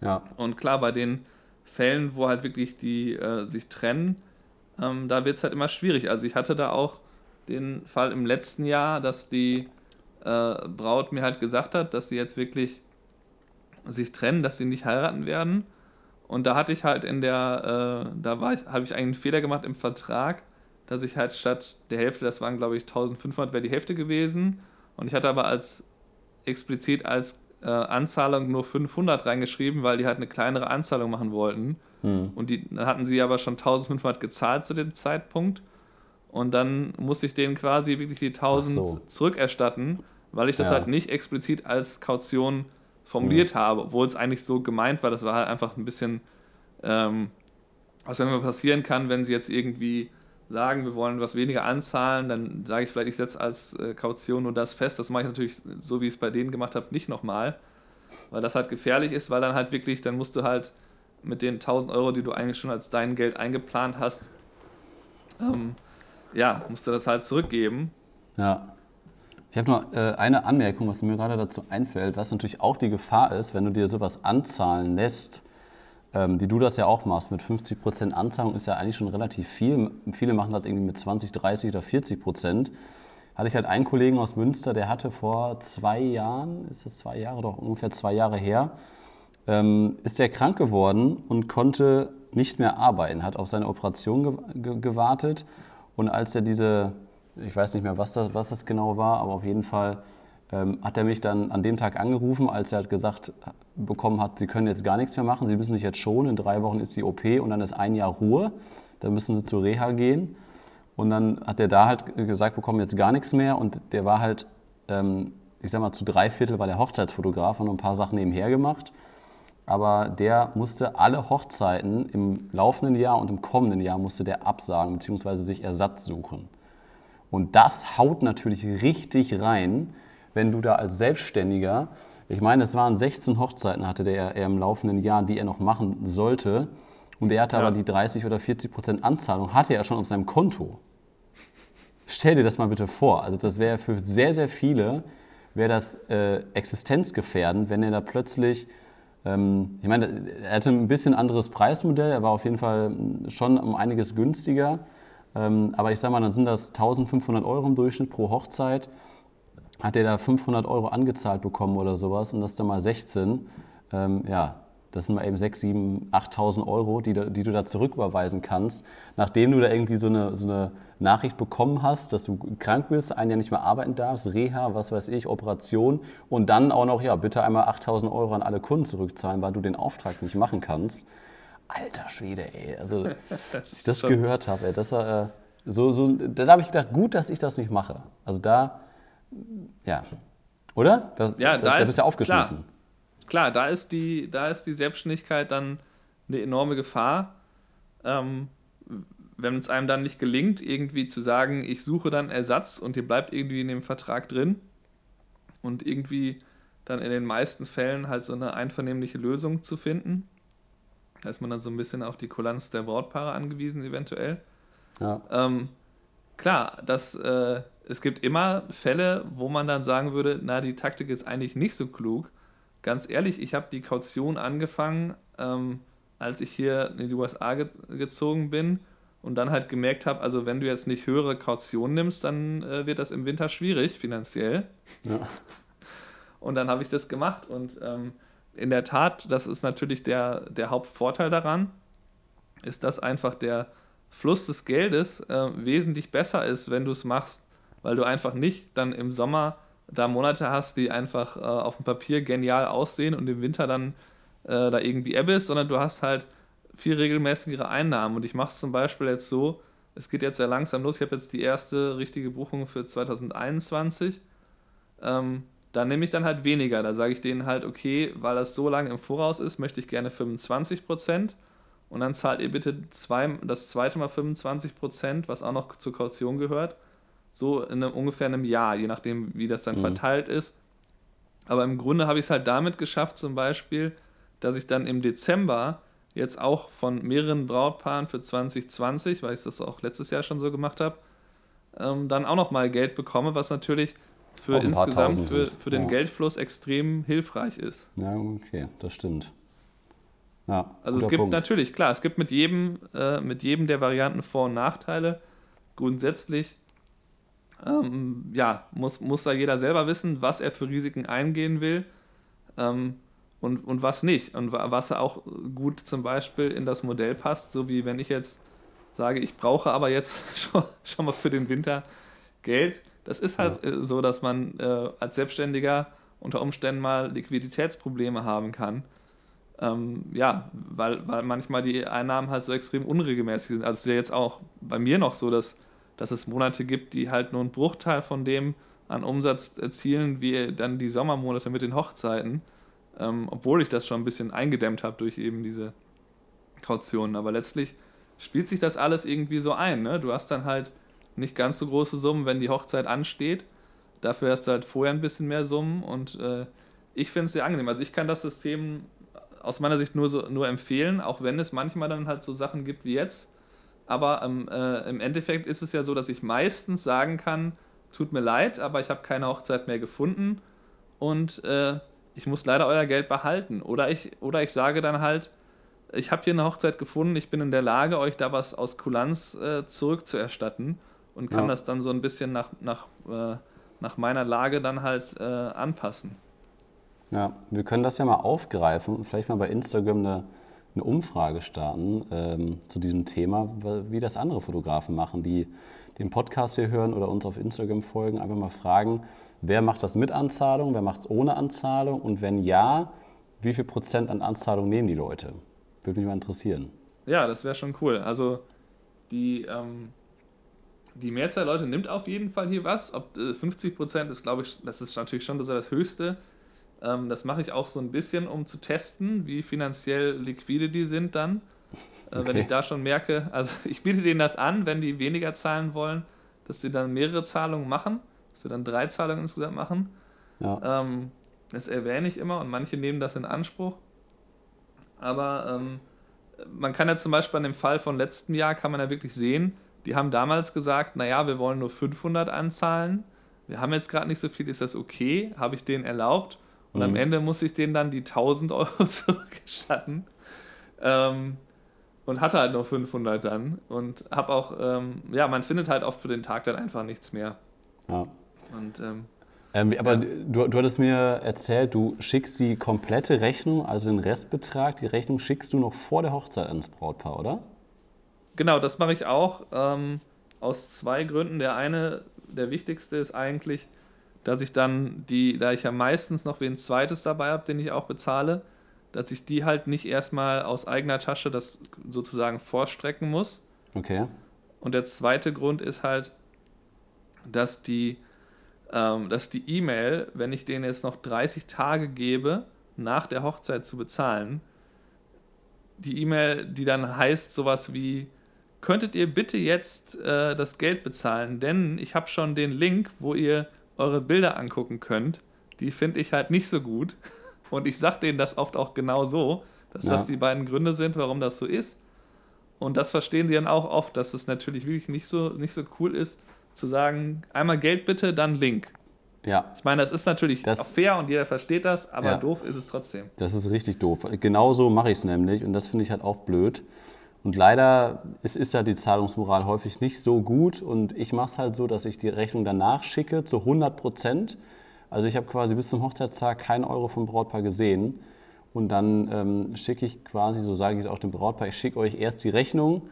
S1: Ja.
S2: Und klar, bei den Fällen, wo halt wirklich die äh, sich trennen, ähm, da wird es halt immer schwierig. Also ich hatte da auch den Fall im letzten Jahr, dass die äh, Braut mir halt gesagt hat, dass sie jetzt wirklich sich trennen, dass sie nicht heiraten werden. Und da hatte ich halt in der, äh, da war ich, habe ich einen Fehler gemacht im Vertrag, dass ich halt statt der Hälfte, das waren glaube ich 1500, wäre die Hälfte gewesen. Und ich hatte aber als explizit als äh, Anzahlung nur 500 reingeschrieben, weil die halt eine kleinere Anzahlung machen wollten. Hm. Und die, dann hatten sie aber schon 1500 gezahlt zu dem Zeitpunkt. Und dann musste ich denen quasi wirklich die 1000 so. zurückerstatten, weil ich das ja. halt nicht explizit als Kaution formuliert mhm. habe, obwohl es eigentlich so gemeint war. Das war halt einfach ein bisschen, ähm, was immer passieren kann, wenn sie jetzt irgendwie sagen, wir wollen was weniger anzahlen, dann sage ich vielleicht, ich setze als äh, Kaution nur das fest. Das mache ich natürlich, so wie ich es bei denen gemacht habe, nicht nochmal, weil das halt gefährlich ist, weil dann halt wirklich, dann musst du halt mit den 1000 Euro, die du eigentlich schon als dein Geld eingeplant hast, ähm, ja, musst du das halt zurückgeben.
S1: Ja. Ich habe noch äh, eine Anmerkung, was mir gerade dazu einfällt, was natürlich auch die Gefahr ist, wenn du dir sowas anzahlen lässt, ähm, wie du das ja auch machst, mit 50% Anzahlung ist ja eigentlich schon relativ viel. Viele machen das irgendwie mit 20, 30 oder 40 Prozent. Hatte ich halt einen Kollegen aus Münster, der hatte vor zwei Jahren, ist das zwei Jahre, doch ungefähr zwei Jahre her, ähm, ist er krank geworden und konnte nicht mehr arbeiten, hat auf seine Operation ge ge gewartet. Und als er diese ich weiß nicht mehr, was das, was das genau war, aber auf jeden Fall ähm, hat er mich dann an dem Tag angerufen, als er gesagt bekommen hat, Sie können jetzt gar nichts mehr machen, Sie müssen sich jetzt schon, in drei Wochen ist die OP und dann ist ein Jahr Ruhe, dann müssen Sie zur Reha gehen. Und dann hat er da halt gesagt bekommen, jetzt gar nichts mehr und der war halt, ähm, ich sag mal, zu drei Viertel war der Hochzeitsfotograf und ein paar Sachen nebenher gemacht. Aber der musste alle Hochzeiten im laufenden Jahr und im kommenden Jahr musste der absagen bzw. sich Ersatz suchen. Und das haut natürlich richtig rein, wenn du da als Selbstständiger, ich meine, es waren 16 Hochzeiten, hatte der er im laufenden Jahr, die er noch machen sollte. Und er hatte ja. aber die 30 oder 40 Prozent Anzahlung, hatte er schon auf seinem Konto. Stell dir das mal bitte vor. Also das wäre für sehr, sehr viele, wäre das äh, existenzgefährdend, wenn er da plötzlich, ich meine, er hatte ein bisschen anderes Preismodell, er war auf jeden Fall schon um einiges günstiger. Ähm, aber ich sage mal, dann sind das 1500 Euro im Durchschnitt pro Hochzeit. Hat der da 500 Euro angezahlt bekommen oder sowas und das dann mal 16, ähm, ja, das sind mal eben 6, 7, 8.000 Euro, die, die, du da zurücküberweisen kannst, nachdem du da irgendwie so eine, so eine Nachricht bekommen hast, dass du krank bist, ein Jahr nicht mehr arbeiten darfst, Reha, was weiß ich, Operation und dann auch noch, ja, bitte einmal 8.000 Euro an alle Kunden zurückzahlen, weil du den Auftrag nicht machen kannst alter Schwede, ey. Also, als ich das gehört habe, ey, das war, äh, so, so, da habe ich gedacht, gut, dass ich das nicht mache. Also da, ja, oder?
S2: Da, ja, da, da, da bist du ja aufgeschmissen. Klar, klar, da, ist die, da ist die Selbstständigkeit dann eine enorme Gefahr. Ähm, wenn es einem dann nicht gelingt, irgendwie zu sagen, ich suche dann Ersatz und ihr bleibt irgendwie in dem Vertrag drin und irgendwie dann in den meisten Fällen halt so eine einvernehmliche Lösung zu finden, da ist man dann so ein bisschen auf die Kulanz der Brautpaare angewiesen, eventuell. Ja. Ähm, klar, das, äh, es gibt immer Fälle, wo man dann sagen würde, na, die Taktik ist eigentlich nicht so klug. Ganz ehrlich, ich habe die Kaution angefangen, ähm, als ich hier in die USA ge gezogen bin und dann halt gemerkt habe, also wenn du jetzt nicht höhere Kaution nimmst, dann äh, wird das im Winter schwierig finanziell. Ja. Und dann habe ich das gemacht und ähm, in der Tat, das ist natürlich der, der Hauptvorteil daran, ist, dass einfach der Fluss des Geldes äh, wesentlich besser ist, wenn du es machst, weil du einfach nicht dann im Sommer da Monate hast, die einfach äh, auf dem Papier genial aussehen und im Winter dann äh, da irgendwie Ebbe ist, sondern du hast halt viel regelmäßigere Einnahmen. Und ich mache es zum Beispiel jetzt so, es geht jetzt sehr langsam los, ich habe jetzt die erste richtige Buchung für 2021. Ähm, dann nehme ich dann halt weniger. Da sage ich denen halt, okay, weil das so lange im Voraus ist, möchte ich gerne 25 Prozent. Und dann zahlt ihr bitte zwei, das zweite Mal 25 Prozent, was auch noch zur Kaution gehört. So in einem, ungefähr einem Jahr, je nachdem, wie das dann mhm. verteilt ist. Aber im Grunde habe ich es halt damit geschafft, zum Beispiel, dass ich dann im Dezember jetzt auch von mehreren Brautpaaren für 2020, weil ich das auch letztes Jahr schon so gemacht habe, ähm, dann auch nochmal Geld bekomme, was natürlich für insgesamt für, für den ja. Geldfluss extrem hilfreich ist.
S1: Ja, okay, das stimmt. Ja,
S2: also es gibt Punkt. natürlich, klar, es gibt mit jedem, äh, mit jedem der Varianten Vor- und Nachteile. Grundsätzlich ähm, ja, muss, muss da jeder selber wissen, was er für Risiken eingehen will ähm, und, und was nicht. Und was auch gut zum Beispiel in das Modell passt, so wie wenn ich jetzt sage, ich brauche aber jetzt schon, schon mal für den Winter Geld. Das ist halt ja. so, dass man äh, als Selbstständiger unter Umständen mal Liquiditätsprobleme haben kann. Ähm, ja, weil, weil manchmal die Einnahmen halt so extrem unregelmäßig sind. Also es ist ja jetzt auch bei mir noch so, dass, dass es Monate gibt, die halt nur einen Bruchteil von dem an Umsatz erzielen, wie dann die Sommermonate mit den Hochzeiten. Ähm, obwohl ich das schon ein bisschen eingedämmt habe durch eben diese Kautionen. Aber letztlich spielt sich das alles irgendwie so ein. Ne? Du hast dann halt nicht ganz so große Summen, wenn die Hochzeit ansteht. Dafür hast du halt vorher ein bisschen mehr Summen und äh, ich finde es sehr angenehm. Also ich kann das System aus meiner Sicht nur, so, nur empfehlen, auch wenn es manchmal dann halt so Sachen gibt wie jetzt. Aber ähm, äh, im Endeffekt ist es ja so, dass ich meistens sagen kann, tut mir leid, aber ich habe keine Hochzeit mehr gefunden und äh, ich muss leider euer Geld behalten. Oder ich, oder ich sage dann halt, ich habe hier eine Hochzeit gefunden, ich bin in der Lage, euch da was aus Kulanz äh, zurückzuerstatten und kann ja. das dann so ein bisschen nach, nach, äh, nach meiner Lage dann halt äh, anpassen.
S1: Ja, wir können das ja mal aufgreifen und vielleicht mal bei Instagram eine, eine Umfrage starten ähm, zu diesem Thema, wie das andere Fotografen machen, die den Podcast hier hören oder uns auf Instagram folgen. Einfach mal fragen, wer macht das mit Anzahlung, wer macht es ohne Anzahlung und wenn ja, wie viel Prozent an Anzahlung nehmen die Leute? Würde mich mal interessieren.
S2: Ja, das wäre schon cool. Also die, ähm, die Mehrzahl der Leute nimmt auf jeden Fall hier was. Ob äh, 50 Prozent ist, glaube ich, das ist natürlich schon das, das Höchste. Ähm, das mache ich auch so ein bisschen, um zu testen, wie finanziell liquide die sind dann. Äh, okay. Wenn ich da schon merke, also ich biete denen das an, wenn die weniger zahlen wollen, dass sie dann mehrere Zahlungen machen, dass wir dann drei Zahlungen insgesamt machen. Ja. Ähm, das erwähne ich immer und manche nehmen das in Anspruch. Aber ähm, man kann ja zum Beispiel an dem Fall von letztem Jahr, kann man ja wirklich sehen, die haben damals gesagt, naja, wir wollen nur 500 anzahlen. Wir haben jetzt gerade nicht so viel, ist das okay? Habe ich denen erlaubt? Und mhm. am Ende muss ich denen dann die 1000 Euro zurückgestatten. Ähm, und hatte halt nur 500 dann. Und habe auch, ähm, ja, man findet halt oft für den Tag dann einfach nichts mehr.
S1: Ja. Und ähm, ähm, aber ja. du, du hattest mir erzählt, du schickst die komplette Rechnung, also den Restbetrag, die Rechnung schickst du noch vor der Hochzeit ans Brautpaar, oder?
S2: Genau, das mache ich auch ähm, aus zwei Gründen. Der eine, der wichtigste ist eigentlich, dass ich dann die, da ich ja meistens noch wen zweites dabei habe, den ich auch bezahle, dass ich die halt nicht erstmal aus eigener Tasche das sozusagen vorstrecken muss.
S1: Okay.
S2: Und der zweite Grund ist halt, dass die ähm, dass die E-Mail, wenn ich denen jetzt noch 30 Tage gebe, nach der Hochzeit zu bezahlen, die E-Mail, die dann heißt sowas wie, könntet ihr bitte jetzt äh, das Geld bezahlen, denn ich habe schon den Link, wo ihr eure Bilder angucken könnt. Die finde ich halt nicht so gut. Und ich sage denen das oft auch genau so, dass ja. das die beiden Gründe sind, warum das so ist. Und das verstehen sie dann auch oft, dass es natürlich wirklich nicht so, nicht so cool ist, zu sagen, einmal Geld bitte, dann Link.
S1: Ja.
S2: Ich meine, das ist natürlich das, auch fair und jeder versteht das, aber ja. doof ist es trotzdem.
S1: Das ist richtig doof. Genauso mache ich es nämlich und das finde ich halt auch blöd. Und leider ist, ist ja die Zahlungsmoral häufig nicht so gut und ich mache es halt so, dass ich die Rechnung danach schicke zu 100 Prozent. Also ich habe quasi bis zum Hochzeitstag keinen Euro vom Brautpaar gesehen und dann ähm, schicke ich quasi, so sage ich es auch dem Brautpaar, ich schicke euch erst die Rechnung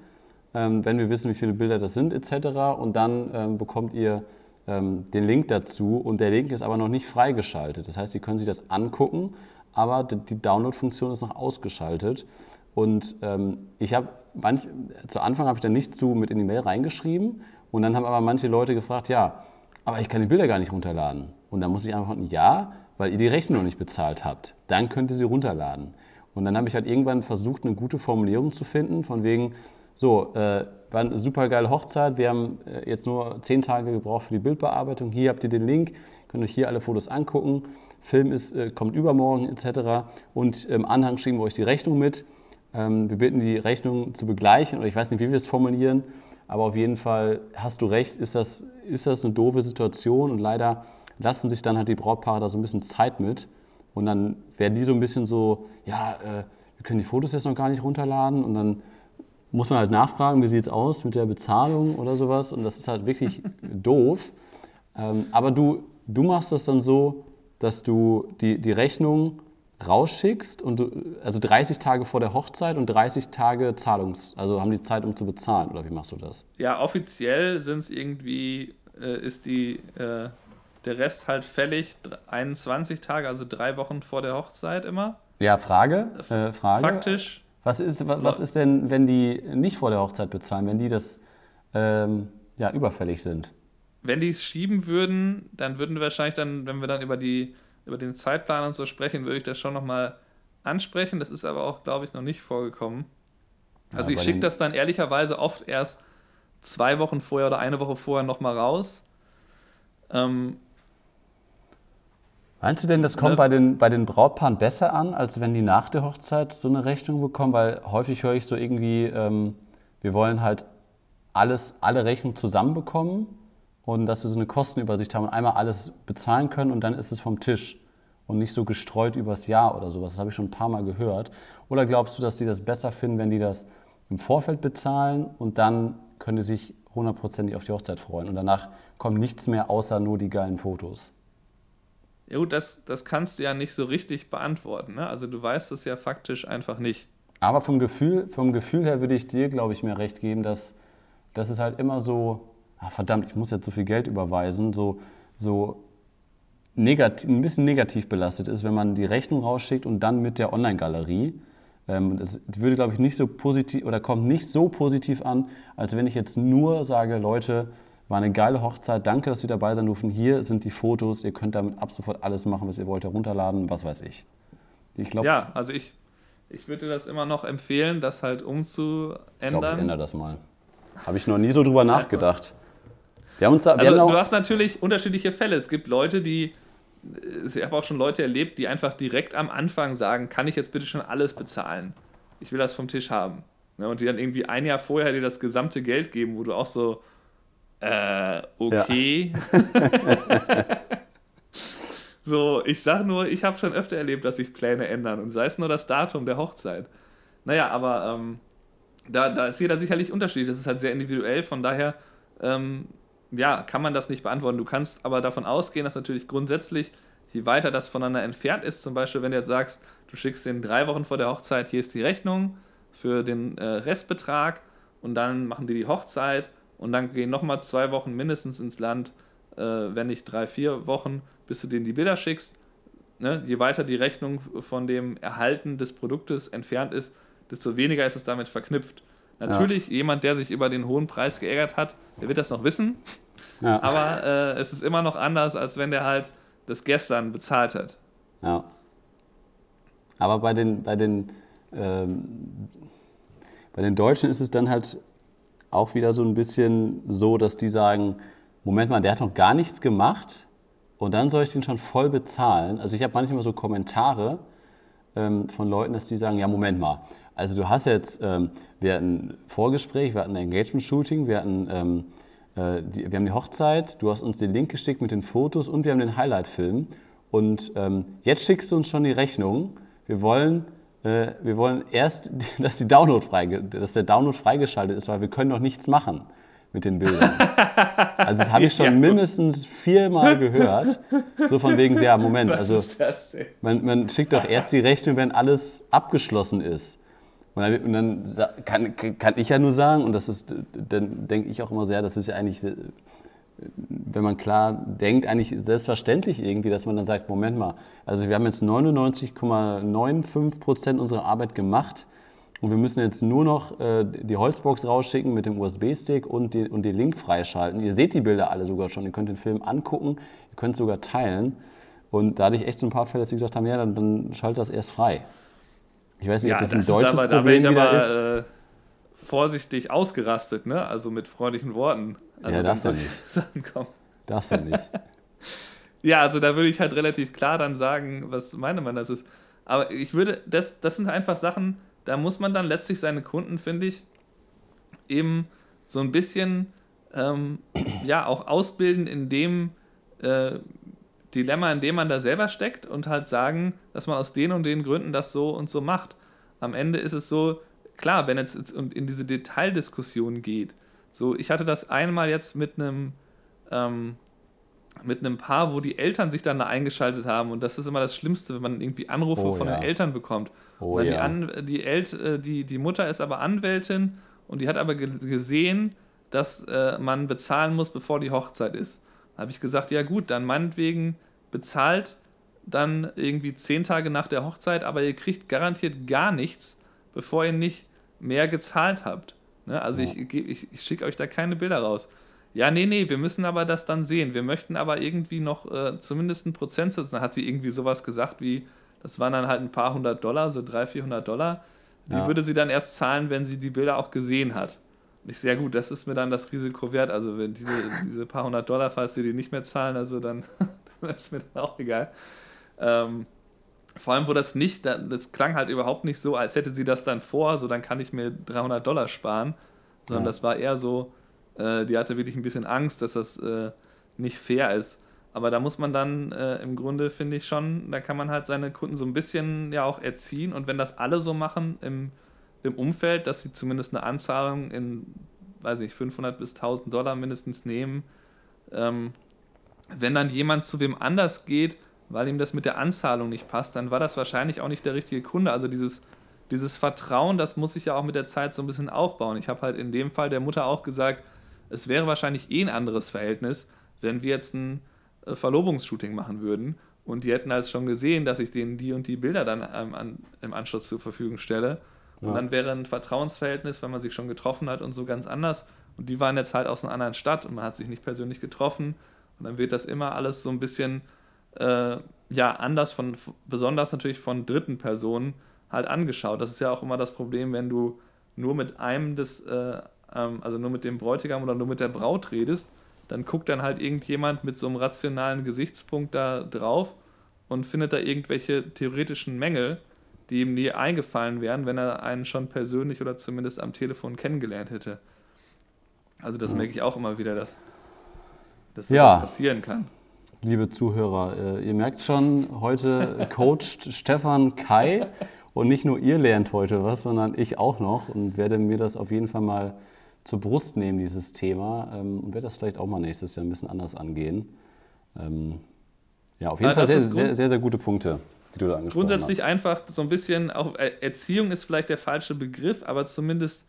S1: ähm, wenn wir wissen, wie viele Bilder das sind etc. Und dann ähm, bekommt ihr ähm, den Link dazu und der Link ist aber noch nicht freigeschaltet. Das heißt, Sie können sich das angucken, aber die Download-Funktion ist noch ausgeschaltet. Und ähm, ich habe zu Anfang habe ich dann nicht zu mit in die Mail reingeschrieben und dann haben aber manche Leute gefragt, ja, aber ich kann die Bilder gar nicht runterladen. Und dann muss ich einfach, ja, weil ihr die Rechnung noch nicht bezahlt habt. Dann könnt ihr sie runterladen. Und dann habe ich halt irgendwann versucht, eine gute Formulierung zu finden, von wegen, so, äh, war eine super geile Hochzeit. Wir haben äh, jetzt nur zehn Tage gebraucht für die Bildbearbeitung. Hier habt ihr den Link, könnt euch hier alle Fotos angucken. Film ist, äh, kommt übermorgen etc. Und im Anhang schicken wir euch die Rechnung mit. Ähm, wir bitten die Rechnung zu begleichen oder ich weiß nicht, wie wir es formulieren, aber auf jeden Fall hast du recht, ist das, ist das eine doofe Situation und leider lassen sich dann halt die Brautpaare da so ein bisschen Zeit mit und dann werden die so ein bisschen so, ja, äh, wir können die Fotos jetzt noch gar nicht runterladen und dann muss man halt nachfragen, wie sieht es aus mit der Bezahlung oder sowas und das ist halt wirklich doof. Ähm, aber du, du machst das dann so, dass du die, die Rechnung rausschickst und du, also 30 Tage vor der Hochzeit und 30 Tage Zahlungs, also haben die Zeit, um zu bezahlen oder wie machst du das?
S2: Ja, offiziell sind es irgendwie, äh, ist die, äh, der Rest halt fällig 21 Tage, also drei Wochen vor der Hochzeit immer.
S1: Ja, Frage. Äh, Frage.
S2: Faktisch.
S1: Was ist, was, was, ist denn, wenn die nicht vor der Hochzeit bezahlen, wenn die das ähm, ja, überfällig sind?
S2: Wenn die es schieben würden, dann würden wir wahrscheinlich dann, wenn wir dann über die über den Zeitplan und so sprechen, würde ich das schon nochmal ansprechen. Das ist aber auch, glaube ich, noch nicht vorgekommen. Also ja, ich schicke das dann ehrlicherweise oft erst zwei Wochen vorher oder eine Woche vorher nochmal raus. Ähm,
S1: Meinst du denn, das kommt ne? bei, den, bei den Brautpaaren besser an, als wenn die nach der Hochzeit so eine Rechnung bekommen? Weil häufig höre ich so irgendwie, ähm, wir wollen halt alles, alle Rechnungen zusammenbekommen und dass wir so eine Kostenübersicht haben und einmal alles bezahlen können und dann ist es vom Tisch und nicht so gestreut übers Jahr oder sowas. Das habe ich schon ein paar Mal gehört. Oder glaubst du, dass die das besser finden, wenn die das im Vorfeld bezahlen und dann können die sich hundertprozentig auf die Hochzeit freuen und danach kommt nichts mehr außer nur die geilen Fotos?
S2: Ja gut, das, das kannst du ja nicht so richtig beantworten. Ne? Also du weißt es ja faktisch einfach nicht.
S1: Aber vom Gefühl, vom Gefühl her würde ich dir, glaube ich, mehr recht geben, dass, dass es halt immer so ah, verdammt, ich muss jetzt so viel Geld überweisen, so, so negativ, ein bisschen negativ belastet ist, wenn man die Rechnung rausschickt und dann mit der Online-Galerie. Ähm, das würde, glaube ich, nicht so positiv oder kommt nicht so positiv an, als wenn ich jetzt nur sage, Leute, war eine geile Hochzeit, danke, dass Sie dabei sein durften. Hier sind die Fotos, ihr könnt damit ab sofort alles machen, was ihr wollt, herunterladen, was weiß ich.
S2: ich glaub, ja, also ich, ich würde das immer noch empfehlen, das halt umzuändern. Ich glaube,
S1: ich ändere das mal. Habe ich noch nie so drüber nachgedacht.
S2: Wir haben uns da, also, du hast natürlich unterschiedliche Fälle. Es gibt Leute, die, ich habe auch schon Leute erlebt, die einfach direkt am Anfang sagen, kann ich jetzt bitte schon alles bezahlen? Ich will das vom Tisch haben. Ne, und die dann irgendwie ein Jahr vorher dir das gesamte Geld geben, wo du auch so, äh, okay. Ja. so, ich sag nur, ich habe schon öfter erlebt, dass sich Pläne ändern und sei es nur das Datum der Hochzeit. Naja, aber ähm, da, da ist jeder sicherlich unterschiedlich. Das ist halt sehr individuell, von daher ähm, ja, kann man das nicht beantworten. Du kannst aber davon ausgehen, dass natürlich grundsätzlich, je weiter das voneinander entfernt ist, zum Beispiel, wenn du jetzt sagst, du schickst den drei Wochen vor der Hochzeit, hier ist die Rechnung für den äh, Restbetrag und dann machen die die Hochzeit und dann gehen nochmal zwei Wochen mindestens ins Land, äh, wenn nicht drei, vier Wochen, bis du denen die Bilder schickst. Ne? Je weiter die Rechnung von dem Erhalten des Produktes entfernt ist, desto weniger ist es damit verknüpft. Natürlich, ja. jemand, der sich über den hohen Preis geärgert hat, der wird das noch wissen. Ja. Aber äh, es ist immer noch anders, als wenn der halt das gestern bezahlt hat.
S1: Ja. Aber bei den, bei den, ähm, bei den Deutschen ist es dann halt auch wieder so ein bisschen so, dass die sagen, Moment mal, der hat noch gar nichts gemacht und dann soll ich den schon voll bezahlen. Also ich habe manchmal so Kommentare ähm, von Leuten, dass die sagen, ja, Moment mal, also du hast jetzt, ähm, wir hatten ein Vorgespräch, wir hatten ein Engagement-Shooting, wir, hatten, ähm, äh, die, wir haben die Hochzeit, du hast uns den Link geschickt mit den Fotos und wir haben den Highlight-Film. Und ähm, jetzt schickst du uns schon die Rechnung. Wir wollen, äh, wir wollen erst, dass, die Download freige, dass der Download freigeschaltet ist, weil wir können noch nichts machen mit den Bildern. Also das habe ich schon ja, mindestens viermal gehört. So von wegen, ja, Moment, also man, man schickt doch erst die Rechnung, wenn alles abgeschlossen ist. Und dann, und dann kann, kann, ich ja nur sagen, und das ist, dann denke ich auch immer sehr, das ist ja eigentlich, wenn man klar denkt, eigentlich selbstverständlich irgendwie, dass man dann sagt, Moment mal, also wir haben jetzt 99,95 Prozent unserer Arbeit gemacht und wir müssen jetzt nur noch äh, die Holzbox rausschicken mit dem USB-Stick und, die, und den Link freischalten. Ihr seht die Bilder alle sogar schon, ihr könnt den Film angucken, ihr könnt es sogar teilen. Und da hatte ich echt so ein paar Fälle, dass sie gesagt haben, ja, dann, dann schaltet das erst frei. Ich weiß nicht, ja, ob das, das ein deutsches aber, Problem da aber, ist. Äh,
S2: vorsichtig ausgerastet, ne? Also mit freundlichen Worten. Also
S1: ja, darfst du nicht. Sachen kommen. Darfst du nicht.
S2: ja, also da würde ich halt relativ klar dann sagen, was meine Meinung das ist. Aber ich würde, das, das sind einfach Sachen, da muss man dann letztlich seine Kunden, finde ich, eben so ein bisschen ähm, ja auch ausbilden in dem äh, Dilemma, in dem man da selber steckt und halt sagen, dass man aus den und den Gründen das so und so macht. Am Ende ist es so, klar, wenn es in diese Detaildiskussion geht, so, ich hatte das einmal jetzt mit einem ähm, mit einem Paar, wo die Eltern sich dann da eingeschaltet haben und das ist immer das Schlimmste, wenn man irgendwie Anrufe oh, von ja. den Eltern bekommt. Oh, ja. die, An die, El äh, die, die Mutter ist aber Anwältin und die hat aber gesehen, dass äh, man bezahlen muss, bevor die Hochzeit ist. Habe ich gesagt, ja gut, dann meinetwegen bezahlt dann irgendwie zehn Tage nach der Hochzeit, aber ihr kriegt garantiert gar nichts, bevor ihr nicht mehr gezahlt habt. Ne? Also ja. ich, ich, ich schicke euch da keine Bilder raus. Ja, nee, nee, wir müssen aber das dann sehen. Wir möchten aber irgendwie noch äh, zumindest einen Prozentsatz. Dann hat sie irgendwie sowas gesagt wie, das waren dann halt ein paar hundert Dollar, so 300, 400 Dollar. Die ja. würde sie dann erst zahlen, wenn sie die Bilder auch gesehen hat. Und ich sehr gut, das ist mir dann das Risiko wert. Also wenn diese, diese paar hundert Dollar, falls sie die nicht mehr zahlen, also dann ist mir dann auch egal. Ähm, vor allem, wo das nicht, das klang halt überhaupt nicht so, als hätte sie das dann vor, so dann kann ich mir 300 Dollar sparen, sondern ja. das war eher so, äh, die hatte wirklich ein bisschen Angst, dass das äh, nicht fair ist. Aber da muss man dann äh, im Grunde, finde ich schon, da kann man halt seine Kunden so ein bisschen ja auch erziehen und wenn das alle so machen im, im Umfeld, dass sie zumindest eine Anzahlung in, weiß ich, 500 bis 1000 Dollar mindestens nehmen, ähm, wenn dann jemand zu wem anders geht, weil ihm das mit der Anzahlung nicht passt, dann war das wahrscheinlich auch nicht der richtige Kunde. Also dieses, dieses Vertrauen, das muss sich ja auch mit der Zeit so ein bisschen aufbauen. Ich habe halt in dem Fall der Mutter auch gesagt, es wäre wahrscheinlich eh ein anderes Verhältnis, wenn wir jetzt ein äh, Verlobungsshooting machen würden und die hätten halt schon gesehen, dass ich denen die und die Bilder dann ähm, im Anschluss zur Verfügung stelle. Und ja. dann wäre ein Vertrauensverhältnis, wenn man sich schon getroffen hat und so ganz anders. Und die waren jetzt halt aus einer anderen Stadt und man hat sich nicht persönlich getroffen. Und dann wird das immer alles so ein bisschen äh, ja anders von, besonders natürlich von dritten Personen halt angeschaut. Das ist ja auch immer das Problem, wenn du nur mit einem des, äh, ähm, also nur mit dem Bräutigam oder nur mit der Braut redest, dann guckt dann halt irgendjemand mit so einem rationalen Gesichtspunkt da drauf und findet da irgendwelche theoretischen Mängel, die ihm nie eingefallen wären, wenn er einen schon persönlich oder zumindest am Telefon kennengelernt hätte. Also das merke ich auch immer wieder, dass, dass das ja. passieren kann
S1: liebe Zuhörer. Äh, ihr merkt schon, heute coacht Stefan Kai und nicht nur ihr lernt heute was, sondern ich auch noch und werde mir das auf jeden Fall mal zur Brust nehmen, dieses Thema, ähm, und werde das vielleicht auch mal nächstes Jahr ein bisschen anders angehen. Ähm, ja, auf jeden Fall sehr, sehr, sehr, sehr gute Punkte, die du da angesprochen
S2: Grundsätzlich
S1: hast.
S2: einfach so ein bisschen, auch äh, Erziehung ist vielleicht der falsche Begriff, aber zumindest,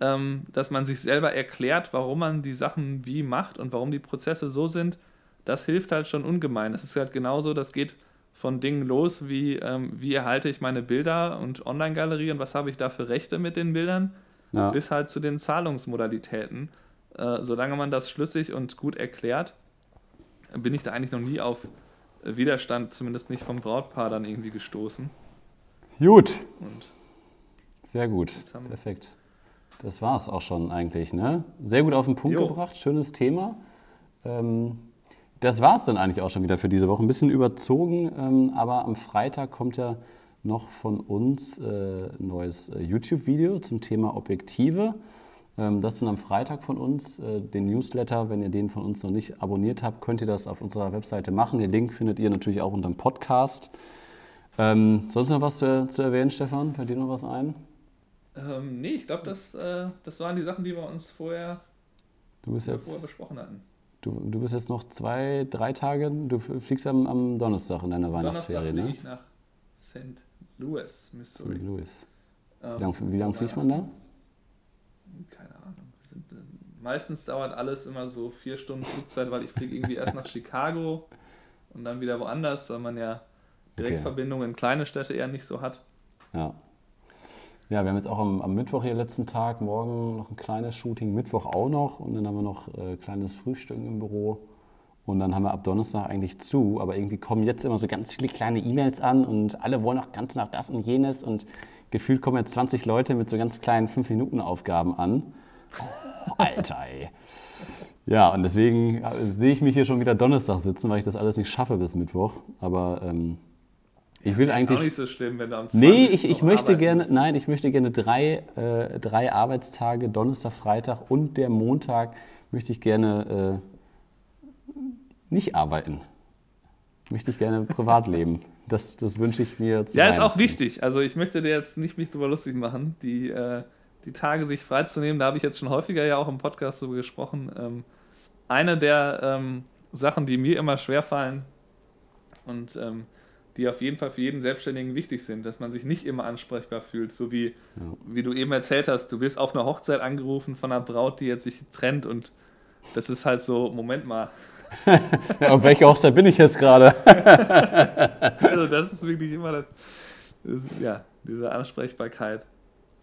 S2: ähm, dass man sich selber erklärt, warum man die Sachen wie macht und warum die Prozesse so sind, das hilft halt schon ungemein. Es ist halt genauso, das geht von Dingen los, wie ähm, wie erhalte ich meine Bilder und Online-Galerie und was habe ich da für Rechte mit den Bildern, ja. bis halt zu den Zahlungsmodalitäten. Äh, solange man das schlüssig und gut erklärt, bin ich da eigentlich noch nie auf Widerstand, zumindest nicht vom Brautpaar, dann irgendwie gestoßen.
S1: Gut. Und Sehr gut. Perfekt. Das war es auch schon eigentlich. Ne? Sehr gut auf den Punkt jo. gebracht. Schönes Thema. Ähm, das war es dann eigentlich auch schon wieder für diese Woche. Ein bisschen überzogen, ähm, aber am Freitag kommt ja noch von uns äh, ein neues äh, YouTube-Video zum Thema Objektive. Ähm, das dann am Freitag von uns. Äh, den Newsletter, wenn ihr den von uns noch nicht abonniert habt, könnt ihr das auf unserer Webseite machen. Den Link findet ihr natürlich auch unter dem Podcast. Ähm, sonst noch was zu, zu, erwähnen, Stefan? Fällt dir noch was ein?
S2: Ähm, nee, ich glaube, das, äh, das waren die Sachen, die wir uns vorher,
S1: du bist jetzt,
S2: vorher besprochen hatten.
S1: Du, du bist jetzt noch zwei, drei Tage, du fliegst am, am Donnerstag in deiner Weihnachtsferie,
S2: ne? Ich nach St. Louis, Missouri.
S1: St. Louis. Ähm, wie lange lang fliegt man da?
S2: Keine Ahnung. Sind, äh, meistens dauert alles immer so vier Stunden Flugzeit, weil ich fliege irgendwie erst nach Chicago und dann wieder woanders, weil man ja Direktverbindungen okay. in kleine Städte eher nicht so hat.
S1: Ja. Ja, wir haben jetzt auch am, am, Mittwoch hier letzten Tag, morgen noch ein kleines Shooting, Mittwoch auch noch und dann haben wir noch äh, kleines Frühstück im Büro und dann haben wir ab Donnerstag eigentlich zu, aber irgendwie kommen jetzt immer so ganz viele kleine E-Mails an und alle wollen auch ganz nach das und jenes und gefühlt kommen jetzt 20 Leute mit so ganz kleinen 5-Minuten-Aufgaben an. Oh, Alter, ey. Ja, und deswegen äh, sehe ich mich hier schon wieder Donnerstag sitzen, weil ich das alles nicht schaffe bis Mittwoch. Aber ähm, Ich will
S2: Ist auch
S1: eigentlich.
S2: nicht so schlimm, wenn du am 20.
S1: Nee, ich, ich möchte gerne,
S2: musst.
S1: nein, ich möchte gerne drei, äh, drei Arbeitstage, Donnerstag, Freitag und der Montag möchte ich gerne äh, nicht arbeiten. Möchte ich gerne privat leben. Das, das wünsche ich mir zu
S2: Ja, ist auch wichtig. Also ich möchte dir jetzt nicht mich drüber lustig machen, die, äh, die Tage sich freizunehmen. Da habe ich jetzt schon häufiger ja auch im Podcast darüber gesprochen. Ähm, eine der ähm, Sachen, die mir immer schwerfallen und ähm, die auf jeden Fall für jeden Selbstständigen wichtig sind, dass man sich nicht immer ansprechbar fühlt, so wie, wie du eben erzählt hast, du wirst auf einer Hochzeit angerufen von einer Braut, die jetzt sich trennt und das ist halt so, Moment mal,
S1: Ja, auf welcher Hochzeit bin ich jetzt gerade?
S2: also das ist wirklich immer das, das, ja, diese Ansprechbarkeit.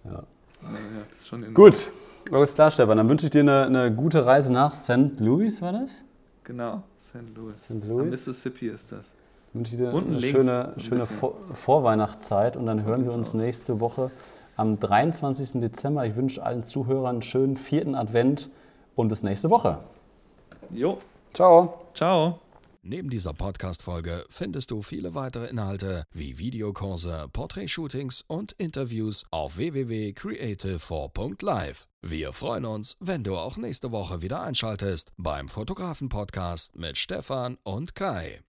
S1: Ja.
S2: Ja.
S1: Gut, alles klar, Stefan. Dann wünsche ich dir eine, eine gute Reise nach St. Louis, war das?
S2: Genau, St. Louis.
S1: St.
S2: Am
S1: Louis.
S2: Mississippi ist das.
S1: Wünsche ich dir
S2: Unten
S1: eine
S2: links
S1: schöne,
S2: ein
S1: schöne. Vor Vorweihnachtszeit und dann hören wir uns
S2: aus.
S1: nächste Woche am 23. Dezember. Ich wünsche allen Zuhörern einen schönen vierten Advent und bis nächste Woche.
S2: Jo,
S1: Ciao.
S2: ciao.
S3: Neben dieser Podcast-Folge findest du viele weitere Inhalte wie Videokurse, Porträtshootings und Interviews auf www.creative4.live. Wir freuen uns, wenn du auch nächste Woche wieder einschaltest beim Fotografen-Podcast mit Stefan und Kai.